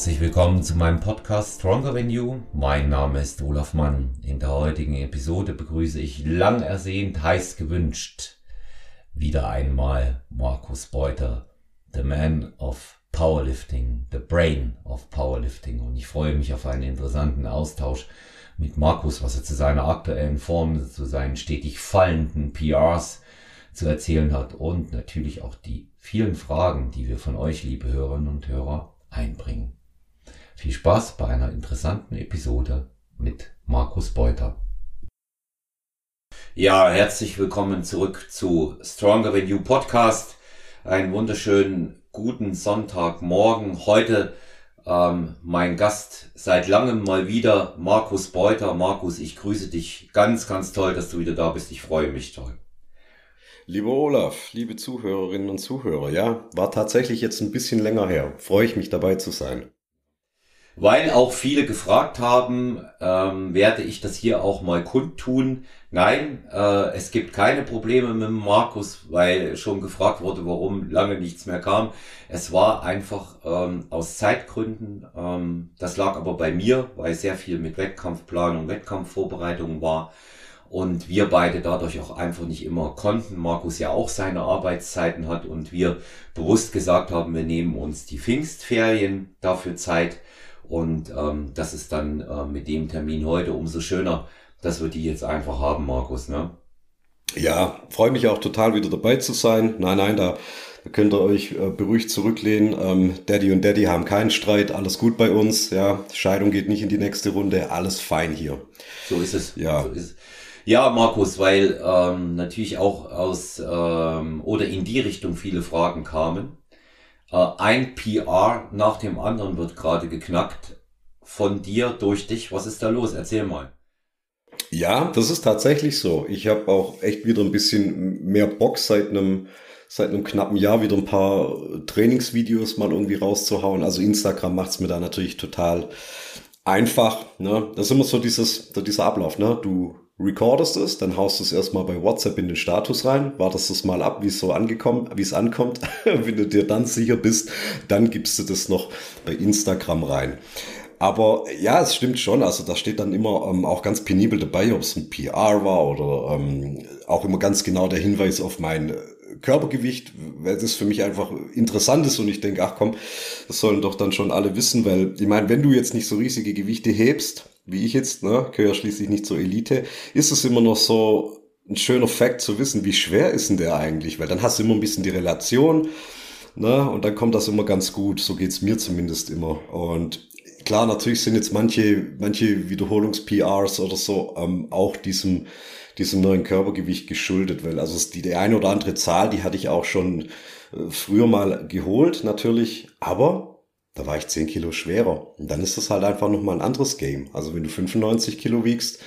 Herzlich willkommen zu meinem Podcast Stronger Than You. Mein Name ist Olaf Mann. In der heutigen Episode begrüße ich lang ersehnt, heiß gewünscht wieder einmal Markus Beuter, the man of Powerlifting, the brain of Powerlifting. Und ich freue mich auf einen interessanten Austausch mit Markus, was er zu seiner aktuellen Form, zu seinen stetig fallenden PRs zu erzählen hat und natürlich auch die vielen Fragen, die wir von euch, liebe Hörerinnen und Hörer, einbringen. Viel Spaß bei einer interessanten Episode mit Markus Beuter. Ja, herzlich willkommen zurück zu Stronger Than You Podcast. Einen wunderschönen guten Sonntagmorgen. Heute ähm, mein Gast seit langem mal wieder, Markus Beuter. Markus, ich grüße dich. Ganz, ganz toll, dass du wieder da bist. Ich freue mich toll. Lieber Olaf, liebe Zuhörerinnen und Zuhörer, ja, war tatsächlich jetzt ein bisschen länger her. Freue ich mich dabei zu sein. Weil auch viele gefragt haben, ähm, werde ich das hier auch mal kundtun. Nein, äh, es gibt keine Probleme mit Markus, weil schon gefragt wurde, warum lange nichts mehr kam. Es war einfach ähm, aus Zeitgründen. Ähm, das lag aber bei mir, weil sehr viel mit Wettkampfplanung, Wettkampfvorbereitung war und wir beide dadurch auch einfach nicht immer konnten. Markus ja auch seine Arbeitszeiten hat und wir bewusst gesagt haben, wir nehmen uns die Pfingstferien dafür Zeit und ähm, das ist dann äh, mit dem Termin heute umso schöner, dass wir die jetzt einfach haben, Markus. Ne? Ja, freue mich auch total wieder dabei zu sein. Nein, nein, da, da könnt ihr euch äh, beruhigt zurücklehnen. Ähm, Daddy und Daddy haben keinen Streit, alles gut bei uns. Ja, Scheidung geht nicht in die nächste Runde, alles fein hier. So ist es. Ja. So ist es. Ja, Markus, weil ähm, natürlich auch aus ähm, oder in die Richtung viele Fragen kamen. Äh, ein PR nach dem anderen wird gerade geknackt. Von dir, durch dich. Was ist da los? Erzähl mal. Ja, das ist tatsächlich so. Ich habe auch echt wieder ein bisschen mehr Bock seit einem seit einem knappen Jahr wieder ein paar Trainingsvideos mal irgendwie rauszuhauen. Also Instagram macht's mir da natürlich total einfach. Ne? Das ist immer so dieses, dieser Ablauf. Ne? Du recordest es, dann haust du es erstmal bei WhatsApp in den Status rein, wartest es mal ab, wie es so angekommen, wie es ankommt. Wenn du dir dann sicher bist, dann gibst du das noch bei Instagram rein. Aber ja, es stimmt schon. Also da steht dann immer ähm, auch ganz penibel dabei, ob es ein PR war oder ähm, auch immer ganz genau der Hinweis auf mein Körpergewicht, weil das für mich einfach interessant ist und ich denke, ach komm, das sollen doch dann schon alle wissen, weil ich meine, wenn du jetzt nicht so riesige Gewichte hebst, wie ich jetzt, ne, gehöre schließlich nicht zur Elite, ist es immer noch so ein schöner Fakt zu wissen, wie schwer ist denn der eigentlich, weil dann hast du immer ein bisschen die Relation, ne, und dann kommt das immer ganz gut, so geht's mir zumindest immer. Und klar, natürlich sind jetzt manche, manche Wiederholungs-PRs oder so ähm, auch diesem diesem neuen Körpergewicht geschuldet, weil also die, die eine oder andere Zahl, die hatte ich auch schon äh, früher mal geholt, natürlich, aber da war ich 10 Kilo schwerer. Und dann ist das halt einfach nochmal ein anderes Game. Also wenn du 95 Kilo wiegst,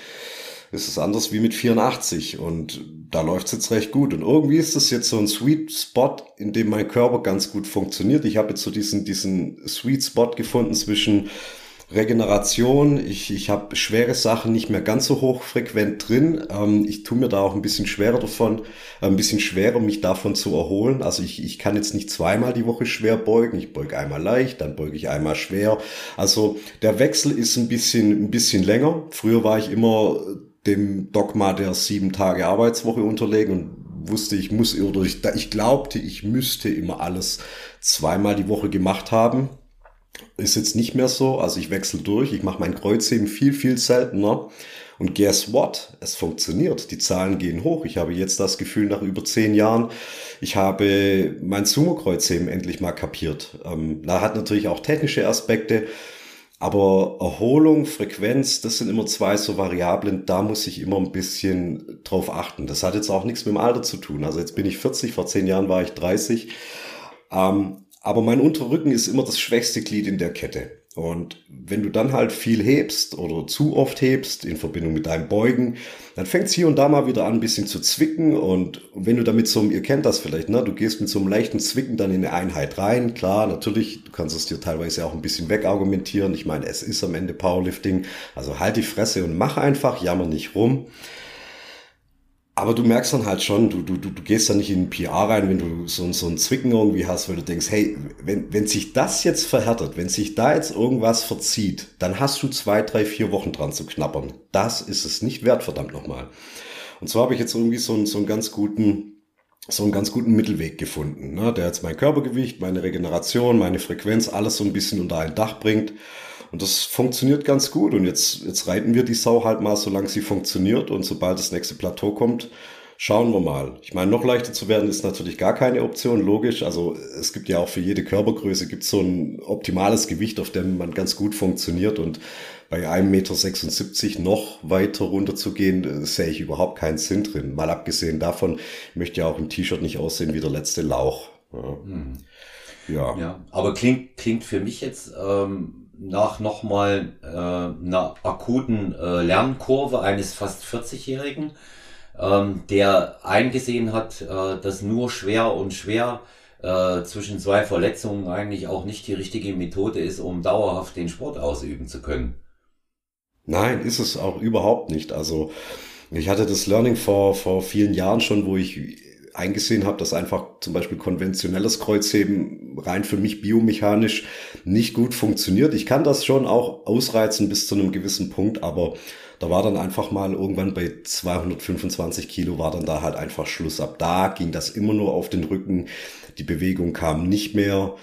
ist es anders wie mit 84 und da läuft es jetzt recht gut. Und irgendwie ist das jetzt so ein Sweet Spot, in dem mein Körper ganz gut funktioniert. Ich habe jetzt so diesen, diesen Sweet Spot gefunden zwischen Regeneration, ich, ich habe schwere Sachen nicht mehr ganz so hochfrequent drin. Ähm, ich tue mir da auch ein bisschen schwerer davon, äh, ein bisschen schwerer, mich davon zu erholen. Also ich, ich kann jetzt nicht zweimal die Woche schwer beugen. Ich beuge einmal leicht, dann beuge ich einmal schwer. Also der Wechsel ist ein bisschen, ein bisschen länger. Früher war ich immer dem Dogma der sieben Tage Arbeitswoche unterlegen und wusste, ich muss oder ich, ich glaubte, ich müsste immer alles zweimal die Woche gemacht haben ist jetzt nicht mehr so. Also ich wechsle durch, ich mache mein Kreuzheben viel, viel seltener. Und guess what? Es funktioniert. Die Zahlen gehen hoch. Ich habe jetzt das Gefühl, nach über zehn Jahren, ich habe mein Sumo-Kreuzheben endlich mal kapiert. Ähm, da hat natürlich auch technische Aspekte. Aber Erholung, Frequenz, das sind immer zwei so Variablen, da muss ich immer ein bisschen drauf achten. Das hat jetzt auch nichts mit dem Alter zu tun. Also jetzt bin ich 40, vor zehn Jahren war ich 30. Ähm, aber mein Unterrücken ist immer das schwächste Glied in der Kette. Und wenn du dann halt viel hebst oder zu oft hebst in Verbindung mit deinem Beugen, dann fängt es hier und da mal wieder an, ein bisschen zu zwicken. Und wenn du damit so, ihr kennt das vielleicht, ne? Du gehst mit so einem leichten Zwicken dann in eine Einheit rein. Klar, natürlich, du kannst es dir teilweise auch ein bisschen wegargumentieren. Ich meine, es ist am Ende Powerlifting. Also halt die Fresse und mach einfach, jammer nicht rum. Aber du merkst dann halt schon, du, du, du, du gehst da nicht in PR rein, wenn du so, so ein Zwicken irgendwie hast, weil du denkst, hey, wenn, wenn sich das jetzt verhärtet, wenn sich da jetzt irgendwas verzieht, dann hast du zwei, drei, vier Wochen dran zu knappern. Das ist es nicht wert, verdammt nochmal. Und zwar habe ich jetzt irgendwie so, einen, so einen ganz guten, so einen ganz guten Mittelweg gefunden, ne, der jetzt mein Körpergewicht, meine Regeneration, meine Frequenz, alles so ein bisschen unter ein Dach bringt. Und das funktioniert ganz gut. Und jetzt, jetzt reiten wir die Sau halt mal, solange sie funktioniert. Und sobald das nächste Plateau kommt, schauen wir mal. Ich meine, noch leichter zu werden ist natürlich gar keine Option, logisch. Also es gibt ja auch für jede Körpergröße gibt so ein optimales Gewicht, auf dem man ganz gut funktioniert. Und bei 1,76 Meter noch weiter runter zu gehen, äh, sehe ich überhaupt keinen Sinn drin. Mal abgesehen davon, möchte ja auch im T-Shirt nicht aussehen wie der letzte Lauch. Ja. Mhm. ja. ja. aber klingt, klingt für mich jetzt ähm, nach nochmal äh, einer akuten äh, Lernkurve eines fast 40-Jährigen, ähm, der eingesehen hat, äh, dass nur schwer und schwer äh, zwischen zwei Verletzungen eigentlich auch nicht die richtige Methode ist, um dauerhaft den Sport ausüben zu können. Nein, ist es auch überhaupt nicht. Also ich hatte das Learning vor, vor vielen Jahren schon, wo ich eingesehen habe, dass einfach zum Beispiel konventionelles Kreuzheben rein für mich biomechanisch nicht gut funktioniert. Ich kann das schon auch ausreizen bis zu einem gewissen Punkt, aber da war dann einfach mal irgendwann bei 225 Kilo war dann da halt einfach Schluss. Ab da ging das immer nur auf den Rücken. Die Bewegung kam nicht mehr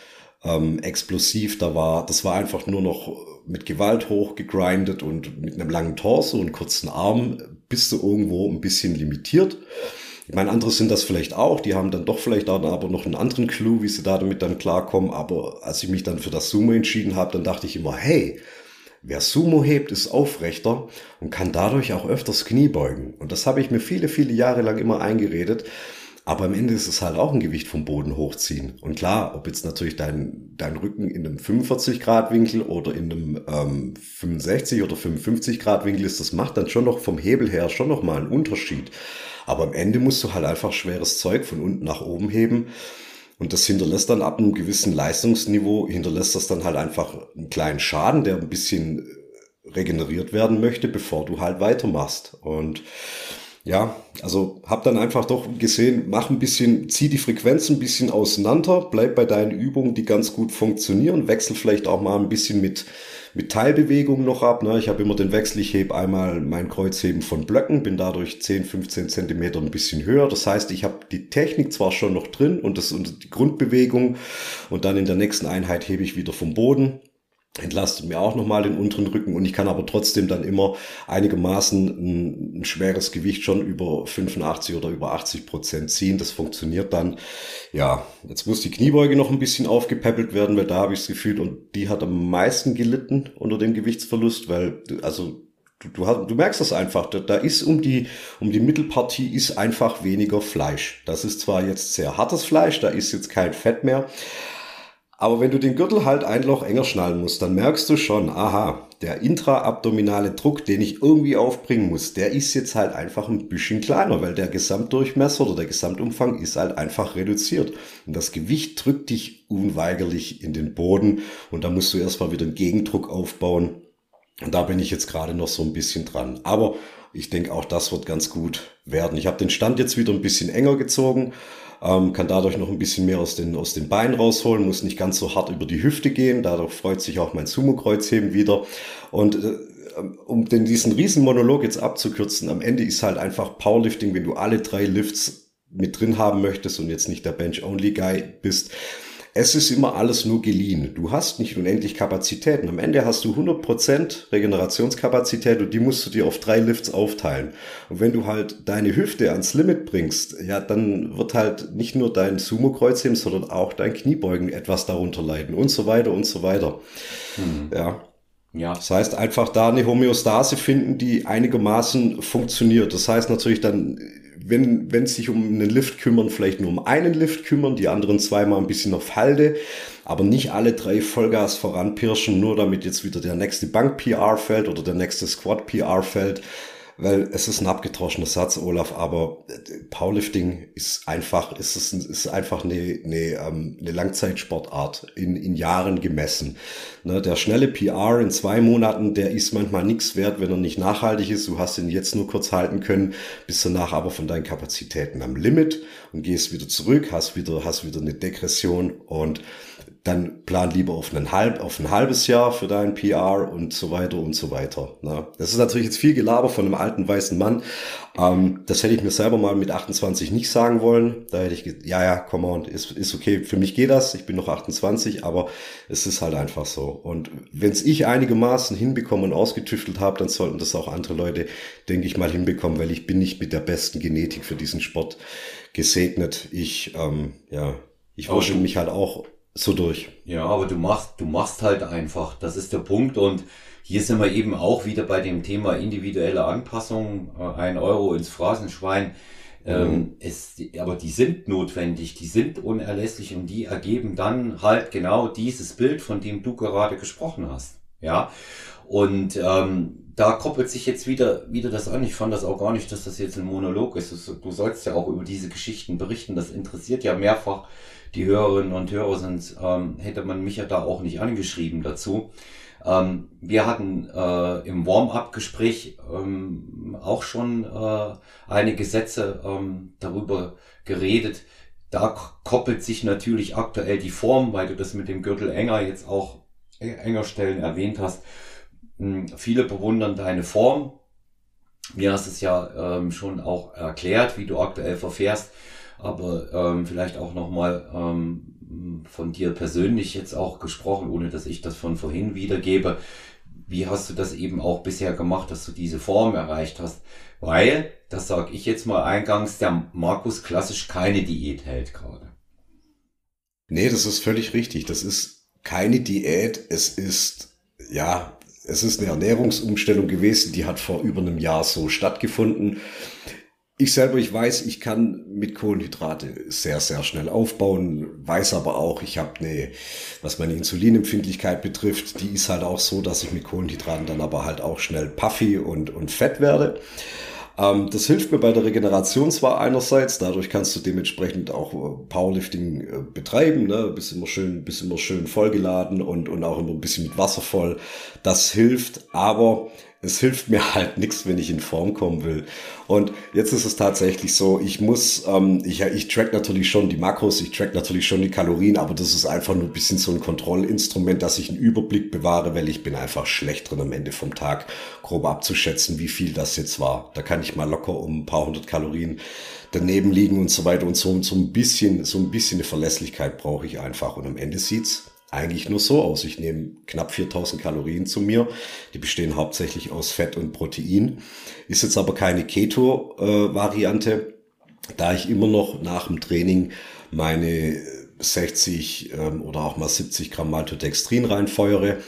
ähm, explosiv. Da war, das war einfach nur noch mit Gewalt hochgegrindet und mit einem langen Torso und kurzen Arm bist du irgendwo ein bisschen limitiert. Ich meine, andere sind das vielleicht auch, die haben dann doch vielleicht dann aber noch einen anderen Clou, wie sie da damit dann klarkommen. Aber als ich mich dann für das Sumo entschieden habe, dann dachte ich immer, hey, wer Sumo hebt, ist aufrechter und kann dadurch auch öfters Knie beugen. Und das habe ich mir viele, viele Jahre lang immer eingeredet. Aber am Ende ist es halt auch ein Gewicht vom Boden hochziehen. Und klar, ob jetzt natürlich dein, dein Rücken in einem 45-Grad-Winkel oder in einem ähm, 65 oder 55-Grad-Winkel ist, das macht dann schon noch vom Hebel her schon noch mal einen Unterschied. Aber am Ende musst du halt einfach schweres Zeug von unten nach oben heben. Und das hinterlässt dann ab einem gewissen Leistungsniveau, hinterlässt das dann halt einfach einen kleinen Schaden, der ein bisschen regeneriert werden möchte, bevor du halt weitermachst. Und ja, also hab dann einfach doch gesehen, mach ein bisschen, zieh die Frequenz ein bisschen auseinander, bleib bei deinen Übungen, die ganz gut funktionieren, wechsel vielleicht auch mal ein bisschen mit mit Teilbewegung noch ab. Ne? Ich habe immer den Wechsel, ich hebe einmal mein Kreuzheben von Blöcken, bin dadurch 10, 15 Zentimeter ein bisschen höher. Das heißt, ich habe die Technik zwar schon noch drin und, das, und die Grundbewegung und dann in der nächsten Einheit hebe ich wieder vom Boden entlastet mir auch nochmal den unteren Rücken und ich kann aber trotzdem dann immer einigermaßen ein, ein, schweres Gewicht schon über 85 oder über 80 Prozent ziehen. Das funktioniert dann. Ja, jetzt muss die Kniebeuge noch ein bisschen aufgepäppelt werden, weil da habe ich das Gefühl und die hat am meisten gelitten unter dem Gewichtsverlust, weil also du, du, hast, du merkst das einfach, da, da ist um die, um die Mittelpartie ist einfach weniger Fleisch. Das ist zwar jetzt sehr hartes Fleisch, da ist jetzt kein Fett mehr, aber wenn du den Gürtel halt ein Loch enger schnallen musst, dann merkst du schon, aha, der intraabdominale Druck, den ich irgendwie aufbringen muss, der ist jetzt halt einfach ein bisschen kleiner, weil der Gesamtdurchmesser oder der Gesamtumfang ist halt einfach reduziert. Und das Gewicht drückt dich unweigerlich in den Boden und da musst du erstmal wieder einen Gegendruck aufbauen. Und da bin ich jetzt gerade noch so ein bisschen dran. Aber ich denke, auch das wird ganz gut werden. Ich habe den Stand jetzt wieder ein bisschen enger gezogen ähm, kann dadurch noch ein bisschen mehr aus den, aus den Beinen rausholen, muss nicht ganz so hart über die Hüfte gehen, dadurch freut sich auch mein Sumo-Kreuzheben wieder. Und äh, um den, diesen riesen Monolog jetzt abzukürzen, am Ende ist halt einfach Powerlifting, wenn du alle drei Lifts mit drin haben möchtest und jetzt nicht der Bench-Only-Guy bist, es ist immer alles nur geliehen. Du hast nicht unendlich Kapazitäten. Am Ende hast du 100% Regenerationskapazität und die musst du dir auf drei Lifts aufteilen. Und wenn du halt deine Hüfte ans Limit bringst, ja, dann wird halt nicht nur dein Sumo-Kreuzheben, sondern auch dein Kniebeugen etwas darunter leiden und so weiter und so weiter. Mhm. Ja. Ja. Das heißt, einfach da eine Homöostase finden, die einigermaßen funktioniert. Das heißt natürlich dann wenn, wenn sich um einen Lift kümmern, vielleicht nur um einen Lift kümmern, die anderen zweimal ein bisschen auf Halde, aber nicht alle drei Vollgas voranpirschen, nur damit jetzt wieder der nächste Bank-PR fällt oder der nächste Squad-PR fällt. Weil es ist ein abgetroschener Satz, Olaf, aber äh, Powerlifting ist einfach, ist es ist einfach eine, eine, ähm, eine Langzeitsportart in, in Jahren gemessen. Ne, der schnelle PR in zwei Monaten, der ist manchmal nichts wert, wenn er nicht nachhaltig ist. Du hast ihn jetzt nur kurz halten können, bist danach aber von deinen Kapazitäten am Limit und gehst wieder zurück, hast wieder, hast wieder eine Degression und dann plan lieber auf, einen halb, auf ein halbes Jahr für deinen PR und so weiter und so weiter. Ne? Das ist natürlich jetzt viel Gelaber von einem alten weißen Mann. Ähm, das hätte ich mir selber mal mit 28 nicht sagen wollen. Da hätte ich gesagt, ja, ja, come on, ist, ist okay. Für mich geht das. Ich bin noch 28, aber es ist halt einfach so. Und wenn es ich einigermaßen hinbekommen und ausgetüftelt habe, dann sollten das auch andere Leute, denke ich mal, hinbekommen, weil ich bin nicht mit der besten Genetik für diesen Sport gesegnet. Ich, ähm, ja, ich wusste mich halt auch so durch. Ja, aber du machst, du machst halt einfach. Das ist der Punkt. Und hier sind wir eben auch wieder bei dem Thema individuelle Anpassung. Äh, ein Euro ins Phrasenschwein. Ähm, mhm. es, aber die sind notwendig, die sind unerlässlich und die ergeben dann halt genau dieses Bild, von dem du gerade gesprochen hast. Ja. Und ähm, da koppelt sich jetzt wieder, wieder das an. Ich fand das auch gar nicht, dass das jetzt ein Monolog ist. Du sollst ja auch über diese Geschichten berichten. Das interessiert ja mehrfach die Hörerinnen und Hörer sind, ähm, hätte man mich ja da auch nicht angeschrieben dazu. Ähm, wir hatten äh, im Warm-up-Gespräch ähm, auch schon äh, einige Sätze ähm, darüber geredet. Da koppelt sich natürlich aktuell die Form, weil du das mit dem Gürtel enger jetzt auch äh, enger Stellen erwähnt hast. Hm, viele bewundern deine Form. Mir hast es ja ähm, schon auch erklärt, wie du aktuell verfährst aber ähm, vielleicht auch nochmal ähm, von dir persönlich jetzt auch gesprochen, ohne dass ich das von vorhin wiedergebe. Wie hast du das eben auch bisher gemacht, dass du diese Form erreicht hast? Weil, das sage ich jetzt mal eingangs, der Markus klassisch keine Diät hält gerade. Nee, das ist völlig richtig. Das ist keine Diät. Es ist, ja, es ist eine Ernährungsumstellung gewesen, die hat vor über einem Jahr so stattgefunden ich selber, ich weiß, ich kann mit Kohlenhydrate sehr, sehr schnell aufbauen, weiß aber auch, ich habe eine, was meine Insulinempfindlichkeit betrifft, die ist halt auch so, dass ich mit Kohlenhydraten dann aber halt auch schnell puffy und, und fett werde. Ähm, das hilft mir bei der Regeneration zwar einerseits, dadurch kannst du dementsprechend auch äh, Powerlifting äh, betreiben, ne? bist immer schön, bist immer schön vollgeladen und, und auch immer ein bisschen mit Wasser voll. Das hilft, aber es hilft mir halt nichts, wenn ich in Form kommen will. Und jetzt ist es tatsächlich so, ich muss, ähm, ich, ich track natürlich schon die Makros, ich track natürlich schon die Kalorien, aber das ist einfach nur ein bisschen so ein Kontrollinstrument, dass ich einen Überblick bewahre, weil ich bin einfach schlecht drin am Ende vom Tag grob abzuschätzen, wie viel das jetzt war. Da kann ich mal locker um ein paar hundert Kalorien daneben liegen und so weiter und so. Und so ein bisschen, so ein bisschen eine Verlässlichkeit brauche ich einfach. Und am Ende sieht's eigentlich nur so aus. Ich nehme knapp 4000 Kalorien zu mir. Die bestehen hauptsächlich aus Fett und Protein. Ist jetzt aber keine Keto-Variante, da ich immer noch nach dem Training meine 60 ähm, oder auch mal 70 Gramm Maltodextrin reinfeuere,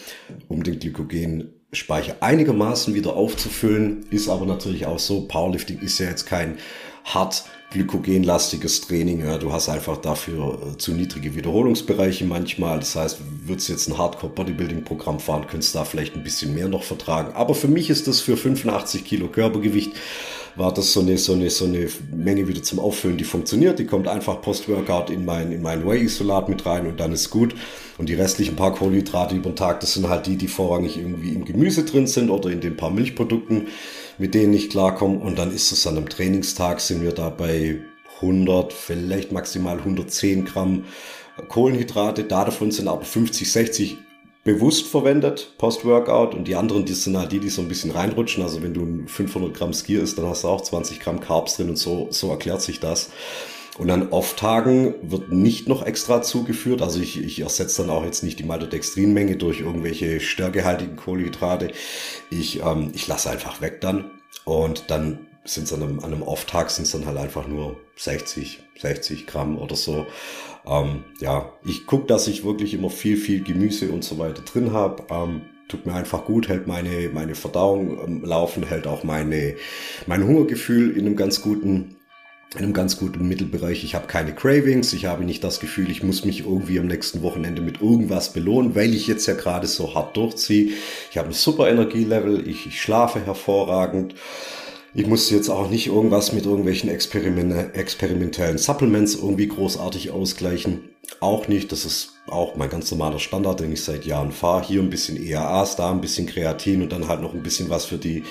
um den Glykogenspeicher einigermaßen wieder aufzufüllen. Ist aber natürlich auch so, Powerlifting ist ja jetzt kein hart glykogenlastiges Training. Ja, du hast einfach dafür äh, zu niedrige Wiederholungsbereiche manchmal. Das heißt, würdest jetzt ein Hardcore-Bodybuilding-Programm fahren, könntest da vielleicht ein bisschen mehr noch vertragen. Aber für mich ist das für 85 Kilo Körpergewicht war das so eine, so eine, so eine Menge wieder zum Auffüllen, die funktioniert. Die kommt einfach Post-Workout in mein, in mein Whey-Isolat mit rein und dann ist gut. Und die restlichen paar Kohlenhydrate über den Tag, das sind halt die, die vorrangig irgendwie im Gemüse drin sind oder in den paar Milchprodukten mit denen ich klarkomme. Und dann ist es an einem Trainingstag, sind wir da bei 100, vielleicht maximal 110 Gramm Kohlenhydrate. Da davon sind aber 50, 60 bewusst verwendet, Post-Workout. Und die anderen, die sind halt die, die so ein bisschen reinrutschen. Also wenn du 500 Gramm Skier isst, dann hast du auch 20 Gramm Carbs drin und so, so erklärt sich das. Und an Off-Tagen wird nicht noch extra zugeführt. Also ich, ich ersetze dann auch jetzt nicht die Maltodextrinmenge durch irgendwelche stärkehaltigen Kohlenhydrate. Ich, ähm, ich lasse einfach weg dann. Und dann sind es an einem, an einem Off-Tag sind es dann halt einfach nur 60, 60 Gramm oder so. Ähm, ja, ich gucke, dass ich wirklich immer viel, viel Gemüse und so weiter drin habe. Ähm, tut mir einfach gut, hält meine, meine Verdauung ähm, laufen, hält auch meine, mein Hungergefühl in einem ganz guten in einem ganz guten Mittelbereich. Ich habe keine Cravings, ich habe nicht das Gefühl, ich muss mich irgendwie am nächsten Wochenende mit irgendwas belohnen, weil ich jetzt ja gerade so hart durchziehe. Ich habe ein super Energielevel, ich, ich schlafe hervorragend. Ich muss jetzt auch nicht irgendwas mit irgendwelchen Experiment experimentellen Supplements irgendwie großartig ausgleichen. Auch nicht. Das ist auch mein ganz normaler Standard, den ich seit Jahren fahre. Hier ein bisschen EAAs, da ein bisschen Kreatin und dann halt noch ein bisschen was für die.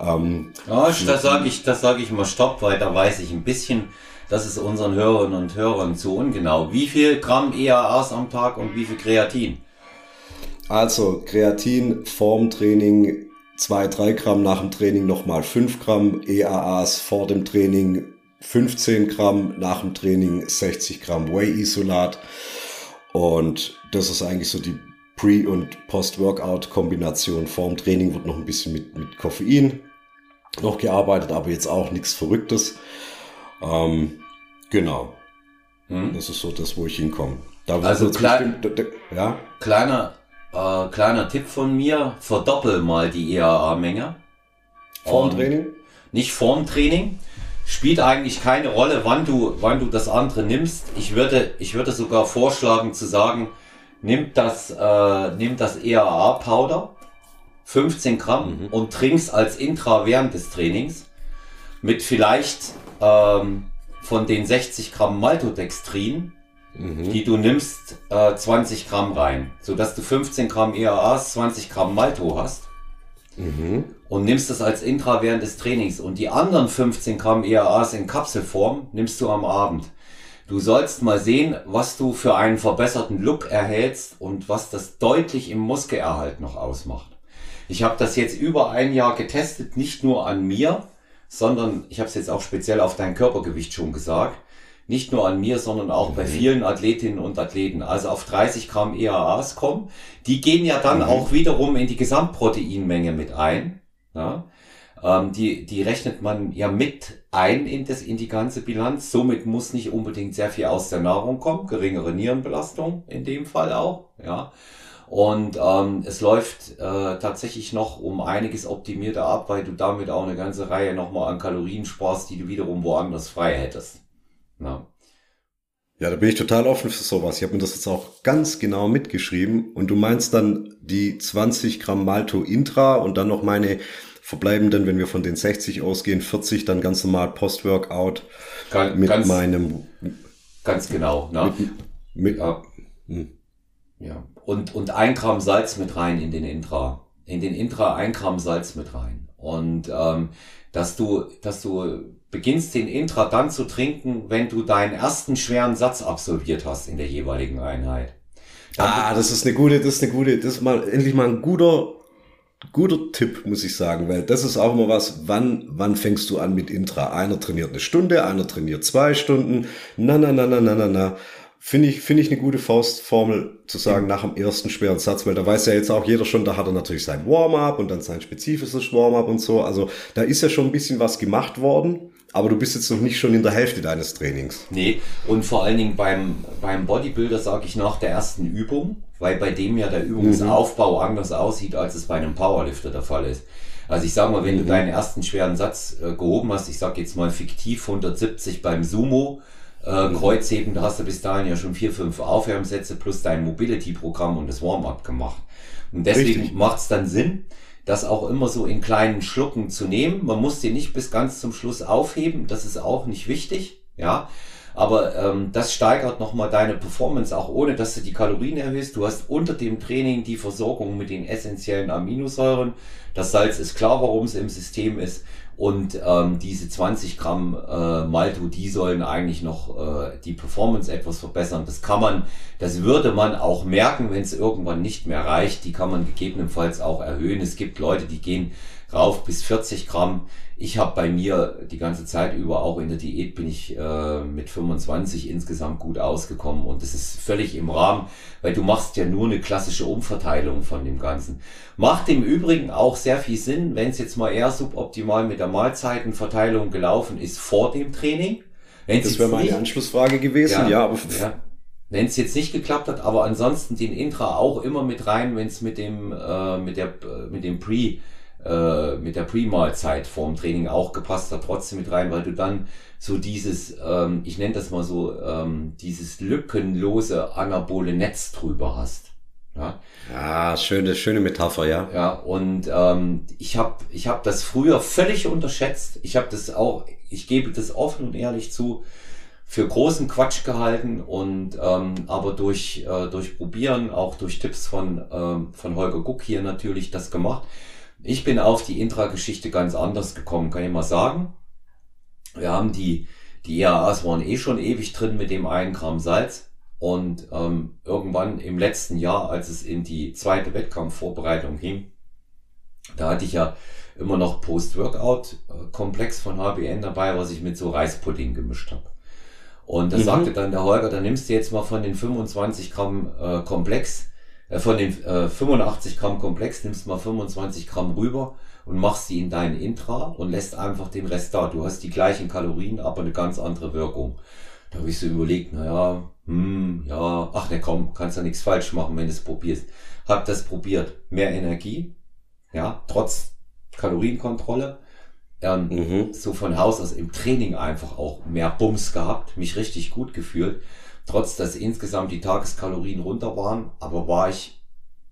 Ähm, ja, da sage ich, das sage ich mal Stopp, weil da weiß ich ein bisschen. Das ist unseren Hörerinnen und Hörern zu ungenau. Wie viel Gramm EAAs am Tag und wie viel Kreatin? Also Kreatin vorm Training 2, 3 Gramm, nach dem Training nochmal 5 Gramm, EAAs vor dem Training 15 Gramm, nach dem Training 60 Gramm Whey-Isolat. Und das ist eigentlich so die Pre- und Post-Workout-Kombination. Vorm Training wird noch ein bisschen mit, mit Koffein noch gearbeitet, aber jetzt auch nichts Verrücktes. Ähm, genau. Hm. Das ist so das, wo ich hinkomme. Da also klein, ja? kleiner äh, kleiner Tipp von mir, verdoppel mal die EAA-Menge. Vorm Training? Nicht vorm Training. Spielt eigentlich keine Rolle, wann du, wann du das andere nimmst. Ich würde, ich würde sogar vorschlagen zu sagen, nimm das, äh, nimm das EAA-Powder, 15 Gramm, mhm. und trinkst als Intra während des Trainings mit vielleicht ähm, von den 60 Gramm Maltodextrin mhm. die du nimmst, äh, 20 Gramm rein, sodass du 15 Gramm EAAs, 20 Gramm Malto hast. Mhm. Und nimmst das als Intra während des Trainings. Und die anderen 15 Gramm EAAs in Kapselform nimmst du am Abend. Du sollst mal sehen, was du für einen verbesserten Look erhältst und was das deutlich im Muskelerhalt noch ausmacht. Ich habe das jetzt über ein Jahr getestet, nicht nur an mir, sondern ich habe es jetzt auch speziell auf dein Körpergewicht schon gesagt nicht nur an mir, sondern auch mhm. bei vielen Athletinnen und Athleten, also auf 30 Gramm EAAs kommen. Die gehen ja dann mhm. auch wiederum in die Gesamtproteinmenge mit ein. Ja? Ähm, die, die rechnet man ja mit ein in, das, in die ganze Bilanz. Somit muss nicht unbedingt sehr viel aus der Nahrung kommen, geringere Nierenbelastung in dem Fall auch. Ja. Und ähm, es läuft äh, tatsächlich noch um einiges optimierter ab, weil du damit auch eine ganze Reihe nochmal an Kalorien sparst, die du wiederum woanders frei hättest. Ja. Ja, da bin ich total offen für sowas. Ich habe mir das jetzt auch ganz genau mitgeschrieben. Und du meinst dann die 20 Gramm Malto Intra und dann noch meine verbleibenden, wenn wir von den 60 ausgehen, 40 dann ganz normal Post-Workout mit ganz, meinem... Ganz genau. Ne? Mit, mit, ja. Hm. ja. Und, und ein Gramm Salz mit rein in den Intra. In den Intra ein Gramm Salz mit rein. Und ähm, dass du, dass du beginnst den Intra dann zu trinken, wenn du deinen ersten schweren Satz absolviert hast in der jeweiligen Einheit. Dann ah, das ist eine gute, das ist eine gute, das ist mal endlich mal ein guter, guter Tipp, muss ich sagen, weil das ist auch immer was, wann, wann fängst du an mit Intra? Einer trainiert eine Stunde, einer trainiert zwei Stunden, na, na, na, na, na, na, na. Finde ich, finde ich eine gute Faustformel zu sagen nach dem ersten schweren Satz, weil da weiß ja jetzt auch jeder schon, da hat er natürlich sein Warm-up und dann sein spezifisches Warm-up und so. Also da ist ja schon ein bisschen was gemacht worden. Aber du bist jetzt noch nicht schon in der Hälfte deines Trainings. Nee, und vor allen Dingen beim, beim Bodybuilder sage ich nach der ersten Übung, weil bei dem ja der Übungsaufbau mhm. anders aussieht, als es bei einem Powerlifter der Fall ist. Also ich sage mal, wenn mhm. du deinen ersten schweren Satz äh, gehoben hast, ich sage jetzt mal fiktiv 170 beim Sumo, äh, mhm. Kreuzheben, da hast du bis dahin ja schon vier, fünf Aufwärmsätze plus dein Mobility-Programm und das Warm-up gemacht. Und deswegen macht es dann Sinn, das auch immer so in kleinen Schlucken zu nehmen. Man muss den nicht bis ganz zum Schluss aufheben, das ist auch nicht wichtig, ja. Aber ähm, das steigert nochmal deine Performance, auch ohne dass du die Kalorien erhöhst. Du hast unter dem Training die Versorgung mit den essentiellen Aminosäuren. Das Salz ist klar, warum es im System ist. Und ähm, diese 20 Gramm äh, Malto, die sollen eigentlich noch äh, die Performance etwas verbessern. Das kann man, das würde man auch merken, wenn es irgendwann nicht mehr reicht. Die kann man gegebenenfalls auch erhöhen. Es gibt Leute, die gehen rauf bis 40 Gramm. Ich habe bei mir die ganze Zeit über, auch in der Diät bin ich äh, mit 25 insgesamt gut ausgekommen und das ist völlig im Rahmen, weil du machst ja nur eine klassische Umverteilung von dem Ganzen. Macht im Übrigen auch sehr viel Sinn, wenn es jetzt mal eher suboptimal mit der Mahlzeitenverteilung gelaufen ist vor dem Training. Wenn's das wäre meine nicht, Anschlussfrage gewesen, ja. ja, aber ja. Wenn es jetzt nicht geklappt hat, aber ansonsten den Intra auch immer mit rein, wenn es mit dem äh, mit der mit dem Pre äh, mit der Pre-Mahlzeit vorm Training auch gepasst hat, trotzdem mit rein, weil du dann so dieses, ähm, ich nenne das mal so, ähm, dieses lückenlose anabole Netz drüber hast. Ja, ah, schöne, schöne Metapher, ja. Ja, und ähm, ich habe ich hab das früher völlig unterschätzt. Ich habe das auch, ich gebe das offen und ehrlich zu, für großen Quatsch gehalten und ähm, aber durch äh, durch Probieren, auch durch Tipps von ähm, von Holger Guck hier natürlich das gemacht. Ich bin auf die Intra-Geschichte ganz anders gekommen, kann ich mal sagen. Wir haben die die EAAs waren eh schon ewig drin mit dem einen Gramm Salz und ähm, irgendwann im letzten Jahr, als es in die zweite Wettkampfvorbereitung ging, da hatte ich ja immer noch Post-Workout-Komplex von HBN dabei, was ich mit so Reispudding gemischt habe. Und da mhm. sagte dann der Holger, dann nimmst du jetzt mal von den 25 Gramm äh, Komplex, äh, von den äh, 85 Gramm Komplex, nimmst mal 25 Gramm rüber und machst sie in dein Intra und lässt einfach den Rest da. Du hast die gleichen Kalorien, aber eine ganz andere Wirkung. Da habe ich so überlegt, naja, hm, ja, ach ne komm, kannst ja nichts falsch machen, wenn du es probierst. Hab das probiert. Mehr Energie, ja, trotz Kalorienkontrolle. Ähm, mhm. So von Haus aus im Training einfach auch mehr Bums gehabt, mich richtig gut gefühlt. Trotz, dass insgesamt die Tageskalorien runter waren, aber war ich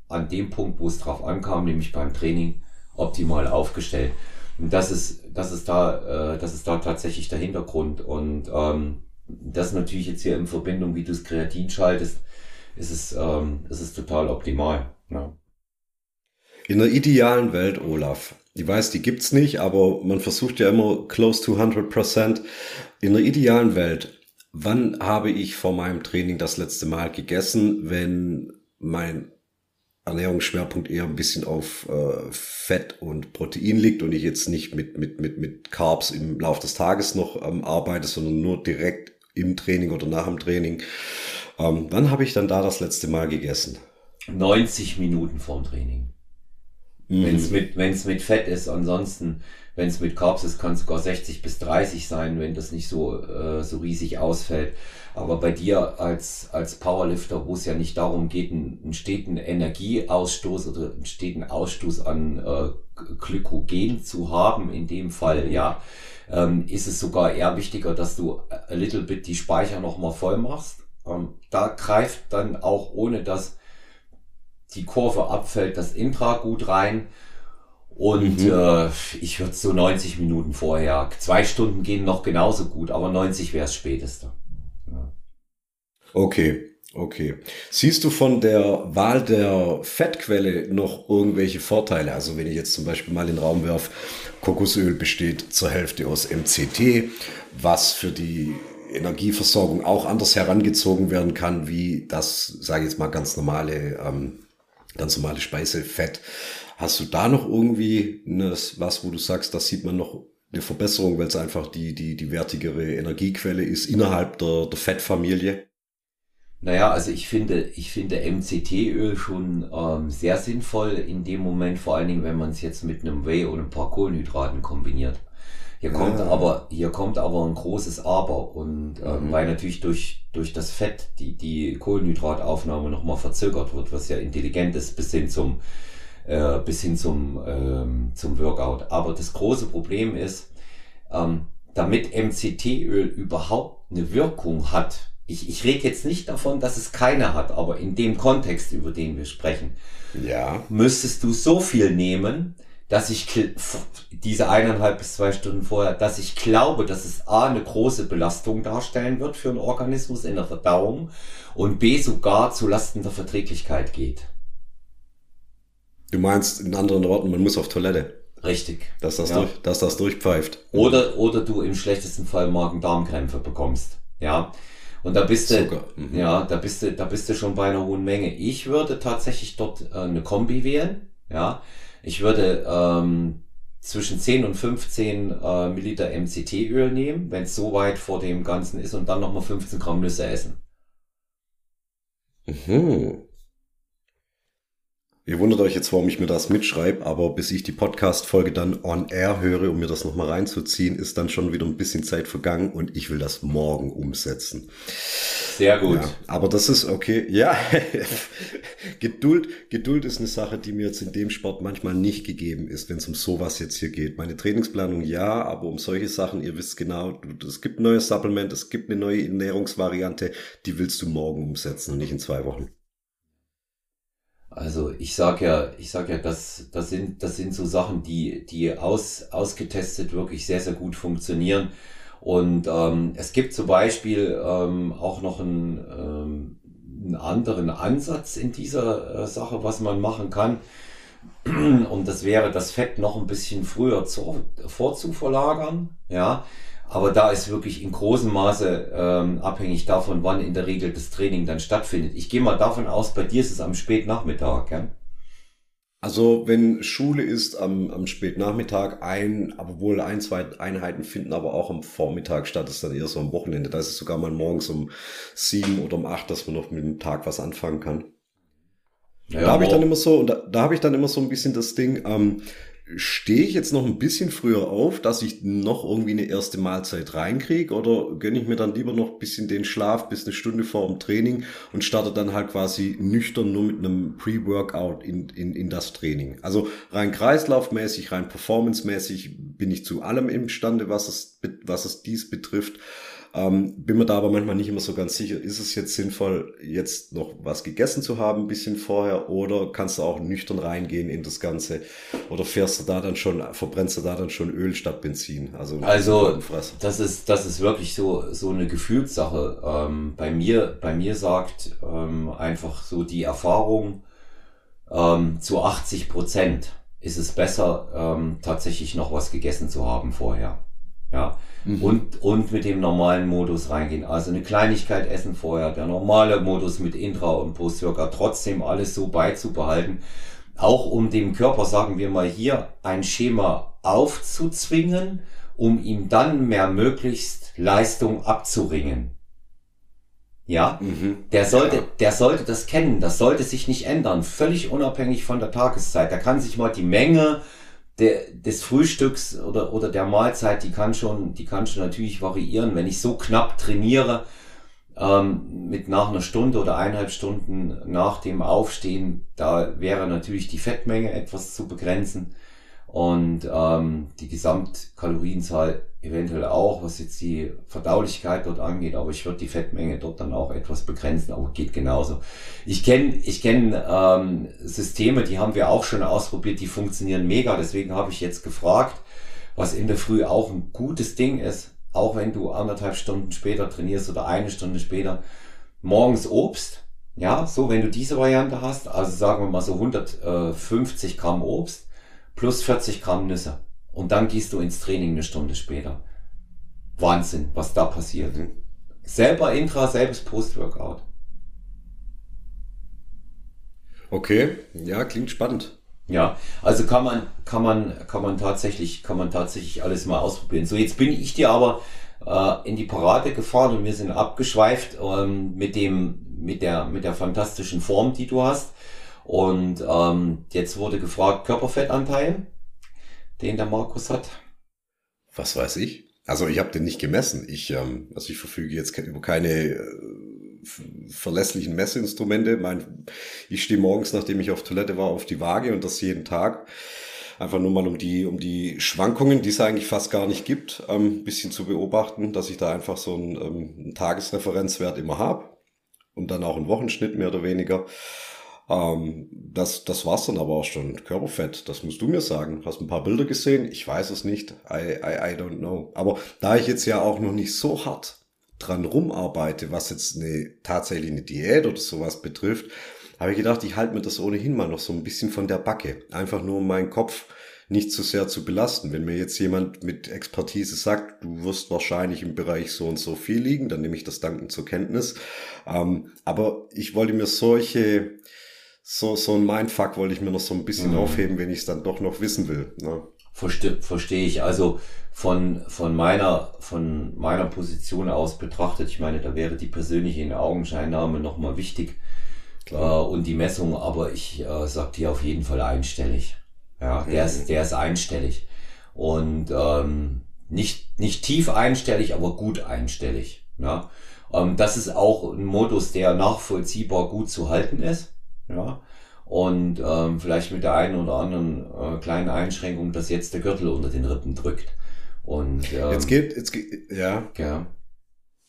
an dem Punkt, wo es drauf ankam, nämlich beim Training, optimal aufgestellt. Und das ist, das ist da, äh, das ist da tatsächlich der Hintergrund. Und ähm, das natürlich jetzt hier in Verbindung, wie du es Kreatin schaltest, ist es, ähm, ist es total optimal. Ja. In der idealen Welt, Olaf, ich weiß, die gibt's nicht, aber man versucht ja immer close to 100%. In der idealen Welt, wann habe ich vor meinem Training das letzte Mal gegessen, wenn mein Ernährungsschwerpunkt eher ein bisschen auf äh, Fett und Protein liegt und ich jetzt nicht mit, mit, mit, mit Carbs im Laufe des Tages noch ähm, arbeite, sondern nur direkt im Training oder nach dem Training. Ähm, wann habe ich dann da das letzte Mal gegessen? 90 Minuten vorm Training. Mhm. Wenn es mit, wenn's mit Fett ist, ansonsten, wenn es mit Carbs ist, kann es sogar 60 bis 30 sein, wenn das nicht so, äh, so riesig ausfällt. Aber bei dir als, als Powerlifter, wo es ja nicht darum geht, einen, einen steten Energieausstoß oder einen steten Ausstoß an äh, Glykogen zu haben, in dem Fall, ja, ähm, ist es sogar eher wichtiger, dass du a little bit die Speicher nochmal voll machst. Ähm, da greift dann auch, ohne dass die Kurve abfällt, das Intra gut rein. Und mhm. äh, ich würde so 90 Minuten vorher, zwei Stunden gehen noch genauso gut, aber 90 wäre es späteste. Ja. Okay, okay. Siehst du von der Wahl der Fettquelle noch irgendwelche Vorteile? Also wenn ich jetzt zum Beispiel mal in den Raum werfe, Kokosöl besteht zur Hälfte aus MCT, was für die Energieversorgung auch anders herangezogen werden kann, wie das, sage ich jetzt mal, ganz normale, ähm, ganz normale Speisefett. Hast du da noch irgendwie was, wo du sagst, das sieht man noch eine Verbesserung, weil es einfach die, die, die wertigere Energiequelle ist innerhalb der, der Fettfamilie? Naja, also ich finde, ich finde MCT-Öl schon ähm, sehr sinnvoll in dem Moment, vor allen Dingen, wenn man es jetzt mit einem Whey und ein paar Kohlenhydraten kombiniert. Hier kommt ah. aber, hier kommt aber ein großes Aber und ähm, mhm. weil natürlich durch, durch das Fett die, die Kohlenhydrataufnahme nochmal verzögert wird, was ja intelligent ist bis hin zum, äh, bis hin zum, ähm, zum Workout. Aber das große Problem ist, ähm, damit MCT-Öl überhaupt eine Wirkung hat, ich, ich rede jetzt nicht davon, dass es keine hat, aber in dem Kontext, über den wir sprechen, ja. müsstest du so viel nehmen, dass ich diese eineinhalb bis zwei Stunden vorher, dass ich glaube, dass es A eine große Belastung darstellen wird für den Organismus in der Verdauung und B sogar zu Lasten der Verträglichkeit geht. Du meinst in anderen Worten, man muss auf Toilette. Richtig. Dass das, ja. durch, dass das durchpfeift. Oder, oder du im schlechtesten Fall Magen-Darm-Krämpfe bekommst. Ja. Und da bist du, mhm. ja, da bist du, da bist du schon bei einer hohen Menge. Ich würde tatsächlich dort äh, eine Kombi wählen. Ja, ich würde ähm, zwischen 10 und 15 äh, Milliliter MCT-Öl nehmen, wenn es so weit vor dem Ganzen ist, und dann nochmal 15 Gramm Nüsse essen. Mhm. Ihr wundert euch jetzt, warum ich mir das mitschreibe, aber bis ich die Podcast-Folge dann on air höre, um mir das nochmal reinzuziehen, ist dann schon wieder ein bisschen Zeit vergangen und ich will das morgen umsetzen. Sehr gut. Ja, aber das ist okay. Ja, Geduld, Geduld ist eine Sache, die mir jetzt in dem Sport manchmal nicht gegeben ist, wenn es um sowas jetzt hier geht. Meine Trainingsplanung ja, aber um solche Sachen, ihr wisst genau, es gibt ein neues Supplement, es gibt eine neue Ernährungsvariante, die willst du morgen umsetzen und nicht in zwei Wochen. Also ich sag ja, ich sag ja, das, das sind, das sind so Sachen, die, die aus, ausgetestet wirklich sehr, sehr gut funktionieren. Und ähm, es gibt zum Beispiel ähm, auch noch einen, ähm, einen anderen Ansatz in dieser äh, Sache, was man machen kann. Und das wäre das Fett noch ein bisschen früher zu, vorzuverlagern. Ja, aber da ist wirklich in großem Maße ähm, abhängig davon, wann in der Regel das Training dann stattfindet. Ich gehe mal davon aus, bei dir ist es am Spätnachmittag. Ja? Also wenn Schule ist am, am Spätnachmittag, ein, aber wohl ein, zwei Einheiten finden aber auch am Vormittag statt, das ist dann eher so am Wochenende. Da ist es sogar mal morgens um sieben oder um acht, dass man noch mit dem Tag was anfangen kann. Ja, da habe ich dann immer so, da, da habe ich dann immer so ein bisschen das Ding, ähm, stehe ich jetzt noch ein bisschen früher auf, dass ich noch irgendwie eine erste Mahlzeit reinkriege oder gönne ich mir dann lieber noch ein bisschen den Schlaf bis eine Stunde vor dem Training und starte dann halt quasi nüchtern nur mit einem Pre-Workout in, in, in das Training. Also rein kreislaufmäßig, rein performancemäßig bin ich zu allem imstande, was es, was es dies betrifft. Ähm, bin mir da aber manchmal nicht immer so ganz sicher, ist es jetzt sinnvoll, jetzt noch was gegessen zu haben, ein bisschen vorher, oder kannst du auch nüchtern reingehen in das Ganze? Oder fährst du da dann schon, verbrennst du da dann schon Öl statt Benzin? Also, also das ist, das ist wirklich so, so eine Gefühlssache. Ähm, bei mir, bei mir sagt ähm, einfach so die Erfahrung, ähm, zu 80 Prozent ist es besser, ähm, tatsächlich noch was gegessen zu haben vorher. Ja. Mhm. Und, und mit dem normalen Modus reingehen. Also eine Kleinigkeit essen vorher, der normale Modus mit Intra- und Postworkout, trotzdem alles so beizubehalten. Auch um dem Körper, sagen wir mal hier, ein Schema aufzuzwingen, um ihm dann mehr möglichst Leistung abzuringen. Ja, mhm. der sollte, ja. der sollte das kennen. Das sollte sich nicht ändern. Völlig unabhängig von der Tageszeit. Da kann sich mal die Menge der, des Frühstücks oder, oder der Mahlzeit, die kann schon, die kann schon natürlich variieren. Wenn ich so knapp trainiere, ähm, mit nach einer Stunde oder eineinhalb Stunden nach dem Aufstehen, da wäre natürlich die Fettmenge etwas zu begrenzen und ähm, die Gesamtkalorienzahl eventuell auch, was jetzt die Verdaulichkeit dort angeht, aber ich würde die Fettmenge dort dann auch etwas begrenzen, aber geht genauso. Ich kenne ich kenn, ähm, Systeme, die haben wir auch schon ausprobiert, die funktionieren mega, deswegen habe ich jetzt gefragt, was in der Früh auch ein gutes Ding ist, auch wenn du anderthalb Stunden später trainierst oder eine Stunde später, morgens Obst, ja, so wenn du diese Variante hast, also sagen wir mal so 150 Gramm Obst, plus 40 Gramm Nüsse. Und dann gehst du ins Training eine Stunde später. Wahnsinn, was da passiert. Mhm. Selber Intra, selbst Post-Workout. Okay, ja, klingt spannend. Ja, also kann man, kann man, kann man tatsächlich, kann man tatsächlich alles mal ausprobieren. So, jetzt bin ich dir aber äh, in die Parade gefahren und wir sind abgeschweift ähm, mit dem, mit der, mit der fantastischen Form, die du hast. Und ähm, jetzt wurde gefragt, Körperfettanteil, den der Markus hat. Was weiß ich? Also ich habe den nicht gemessen. Ich, ähm, also ich verfüge jetzt über keine äh, verlässlichen Messinstrumente. Mein, ich stehe morgens, nachdem ich auf Toilette war, auf die Waage und das jeden Tag. Einfach nur mal um die, um die Schwankungen, die es eigentlich fast gar nicht gibt, ähm, bisschen zu beobachten, dass ich da einfach so einen, ähm, einen Tagesreferenzwert immer habe und dann auch einen Wochenschnitt mehr oder weniger. Ähm, das, das war's dann aber auch schon. Körperfett, das musst du mir sagen. Hast ein paar Bilder gesehen? Ich weiß es nicht. I, I, I don't know. Aber da ich jetzt ja auch noch nicht so hart dran rumarbeite, was jetzt eine tatsächlich eine Diät oder sowas betrifft, habe ich gedacht, ich halte mir das ohnehin mal noch so ein bisschen von der Backe. Einfach nur um meinen Kopf nicht zu sehr zu belasten. Wenn mir jetzt jemand mit Expertise sagt, du wirst wahrscheinlich im Bereich so und so viel liegen, dann nehme ich das dankend zur Kenntnis. Ähm, aber ich wollte mir solche so, so ein Mindfuck wollte ich mir noch so ein bisschen mhm. aufheben, wenn ich es dann doch noch wissen will. Ne? Verstehe versteh ich. Also von, von meiner, von meiner Position aus betrachtet, ich meine, da wäre die persönliche in Augenscheinnahme nochmal wichtig. Äh, und die Messung, aber ich äh, sag dir auf jeden Fall einstellig. Ja, der mhm. ist, der ist einstellig. Und ähm, nicht, nicht tief einstellig, aber gut einstellig. Ja? Ähm, das ist auch ein Modus, der nachvollziehbar gut zu halten ist. Ja. Und ähm, vielleicht mit der einen oder anderen äh, kleinen Einschränkung, dass jetzt der Gürtel unter den Rippen drückt. Und ähm, jetzt geht, jetzt geht, ja. ja.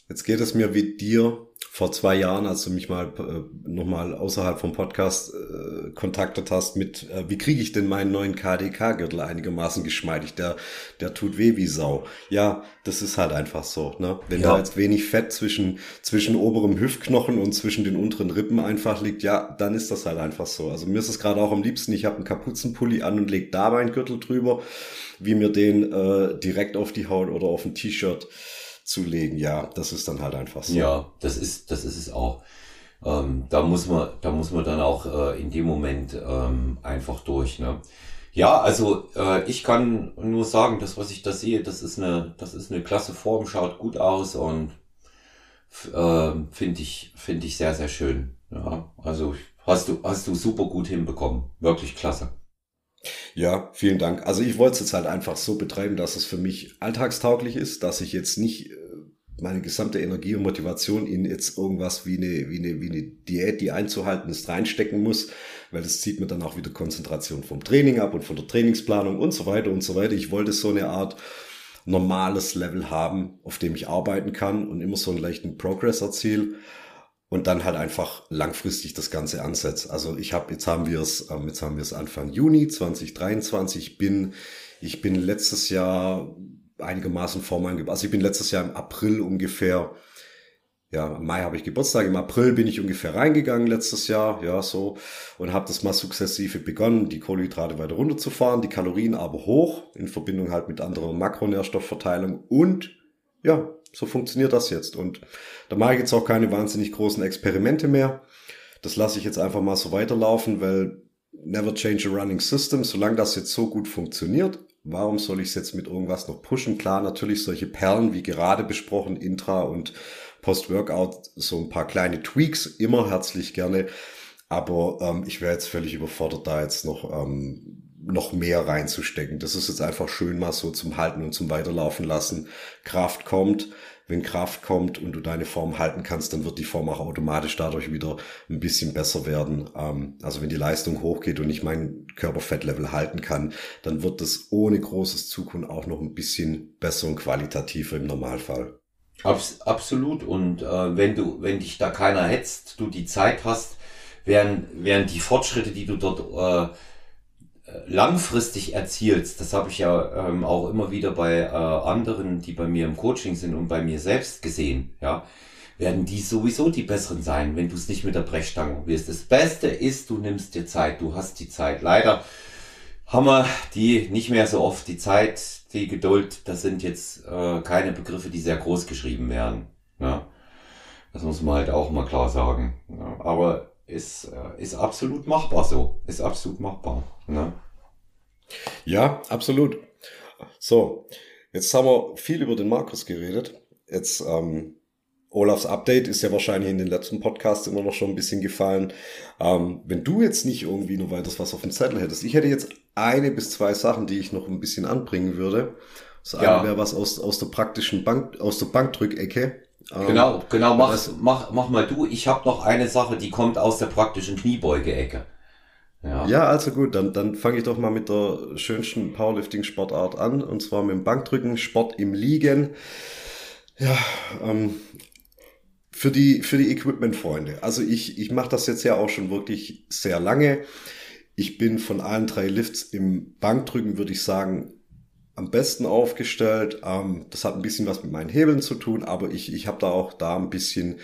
Jetzt geht es mir wie dir vor zwei Jahren, als du mich mal äh, nochmal außerhalb vom Podcast äh, kontaktet hast mit, äh, wie kriege ich denn meinen neuen KDK-Gürtel einigermaßen geschmeidig? Der, der tut weh wie Sau. Ja, das ist halt einfach so. Ne? Wenn ja. da jetzt wenig Fett zwischen, zwischen oberem Hüftknochen und zwischen den unteren Rippen einfach liegt, ja, dann ist das halt einfach so. Also mir ist es gerade auch am liebsten, ich habe einen Kapuzenpulli an und leg da meinen Gürtel drüber, wie mir den äh, direkt auf die Haut oder auf ein T-Shirt zu legen. Ja, das ist dann halt einfach so. Ja, das ist, das ist es auch. Ähm, da muss man, da muss man dann auch äh, in dem Moment ähm, einfach durch. Ne? Ja, also äh, ich kann nur sagen, das, was ich da sehe, das ist eine, das ist eine klasse Form, schaut gut aus und äh, finde ich, finde ich sehr, sehr schön. Ja, also hast du, hast du super gut hinbekommen, wirklich klasse. Ja, vielen Dank. Also ich wollte es jetzt halt einfach so betreiben, dass es für mich alltagstauglich ist, dass ich jetzt nicht äh, meine gesamte Energie und Motivation in jetzt irgendwas wie eine, wie eine, wie eine Diät, die einzuhalten ist, reinstecken muss, weil das zieht mir dann auch wieder Konzentration vom Training ab und von der Trainingsplanung und so weiter und so weiter. Ich wollte so eine Art normales Level haben, auf dem ich arbeiten kann und immer so einen leichten Progress erziele und dann halt einfach langfristig das Ganze ansetzt. Also ich habe, jetzt haben wir es, ähm, jetzt haben wir es Anfang Juni 2023. Ich bin, ich bin letztes Jahr einigermaßen vor meinem, also ich bin letztes Jahr im April ungefähr, ja, im Mai habe ich Geburtstag, im April bin ich ungefähr reingegangen letztes Jahr, ja, so, und habe das mal sukzessive begonnen, die Kohlenhydrate weiter runterzufahren, die Kalorien aber hoch, in Verbindung halt mit anderer Makronährstoffverteilung und ja, so funktioniert das jetzt. Und da mache ich jetzt auch keine wahnsinnig großen Experimente mehr. Das lasse ich jetzt einfach mal so weiterlaufen, weil never change a running system. Solange das jetzt so gut funktioniert, warum soll ich es jetzt mit irgendwas noch pushen? Klar, natürlich solche Perlen, wie gerade besprochen, Intra und Post-Workout, so ein paar kleine Tweaks, immer herzlich gerne. Aber ähm, ich wäre jetzt völlig überfordert, da jetzt noch ähm, noch mehr reinzustecken. Das ist jetzt einfach schön mal so zum Halten und zum Weiterlaufen lassen. Kraft kommt. Wenn Kraft kommt und du deine Form halten kannst, dann wird die Form auch automatisch dadurch wieder ein bisschen besser werden. Ähm, also wenn die Leistung hochgeht und ich mein Körperfettlevel halten kann, dann wird es ohne großes Zukun auch noch ein bisschen besser und qualitativer im Normalfall. Abs absolut. Und äh, wenn du, wenn dich da keiner hetzt, du die Zeit hast, wären, wären die Fortschritte, die du dort äh, langfristig erzielst, das habe ich ja ähm, auch immer wieder bei äh, anderen, die bei mir im Coaching sind und bei mir selbst gesehen, ja, werden die sowieso die besseren sein, wenn du es nicht mit der Brechstange wirst. Das Beste ist, du nimmst dir Zeit, du hast die Zeit. Leider haben wir die nicht mehr so oft. Die Zeit, die Geduld, das sind jetzt äh, keine Begriffe, die sehr groß geschrieben werden. Ja. Das muss man halt auch mal klar sagen. Ja. Aber ist, äh, ist absolut machbar so. Ist absolut machbar. Ne? Ja, absolut. So, jetzt haben wir viel über den Markus geredet. Jetzt, ähm, Olafs Update ist ja wahrscheinlich in den letzten Podcasts immer noch schon ein bisschen gefallen. Ähm, wenn du jetzt nicht irgendwie noch weiteres was auf dem Zettel hättest, ich hätte jetzt eine bis zwei Sachen, die ich noch ein bisschen anbringen würde. Das ja. eine wäre was aus, aus der praktischen Bank, aus der Bankdrückecke. Ähm, genau, genau, mach, mach, mach mal du. Ich habe noch eine Sache, die kommt aus der praktischen Kniebeuge-Ecke. Ja. ja, also gut, dann, dann fange ich doch mal mit der schönsten Powerlifting-Sportart an, und zwar mit dem Bankdrücken, Sport im Liegen. Ja, ähm, für die, für die Equipment-Freunde. Also ich, ich mache das jetzt ja auch schon wirklich sehr lange. Ich bin von allen drei Lifts im Bankdrücken, würde ich sagen, am besten aufgestellt. Ähm, das hat ein bisschen was mit meinen Hebeln zu tun, aber ich, ich habe da auch da ein bisschen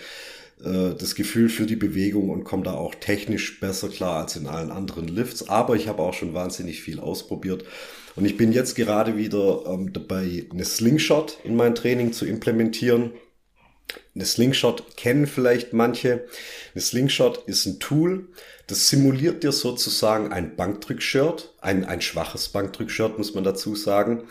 äh, das Gefühl für die Bewegung und komme da auch technisch besser klar als in allen anderen Lifts. Aber ich habe auch schon wahnsinnig viel ausprobiert. Und ich bin jetzt gerade wieder ähm, dabei, eine Slingshot in mein Training zu implementieren. Eine Slingshot kennen vielleicht manche. Eine Slingshot ist ein Tool, das simuliert dir sozusagen ein Bankdrückshirt, ein, ein schwaches Bankdrückshirt muss man dazu sagen.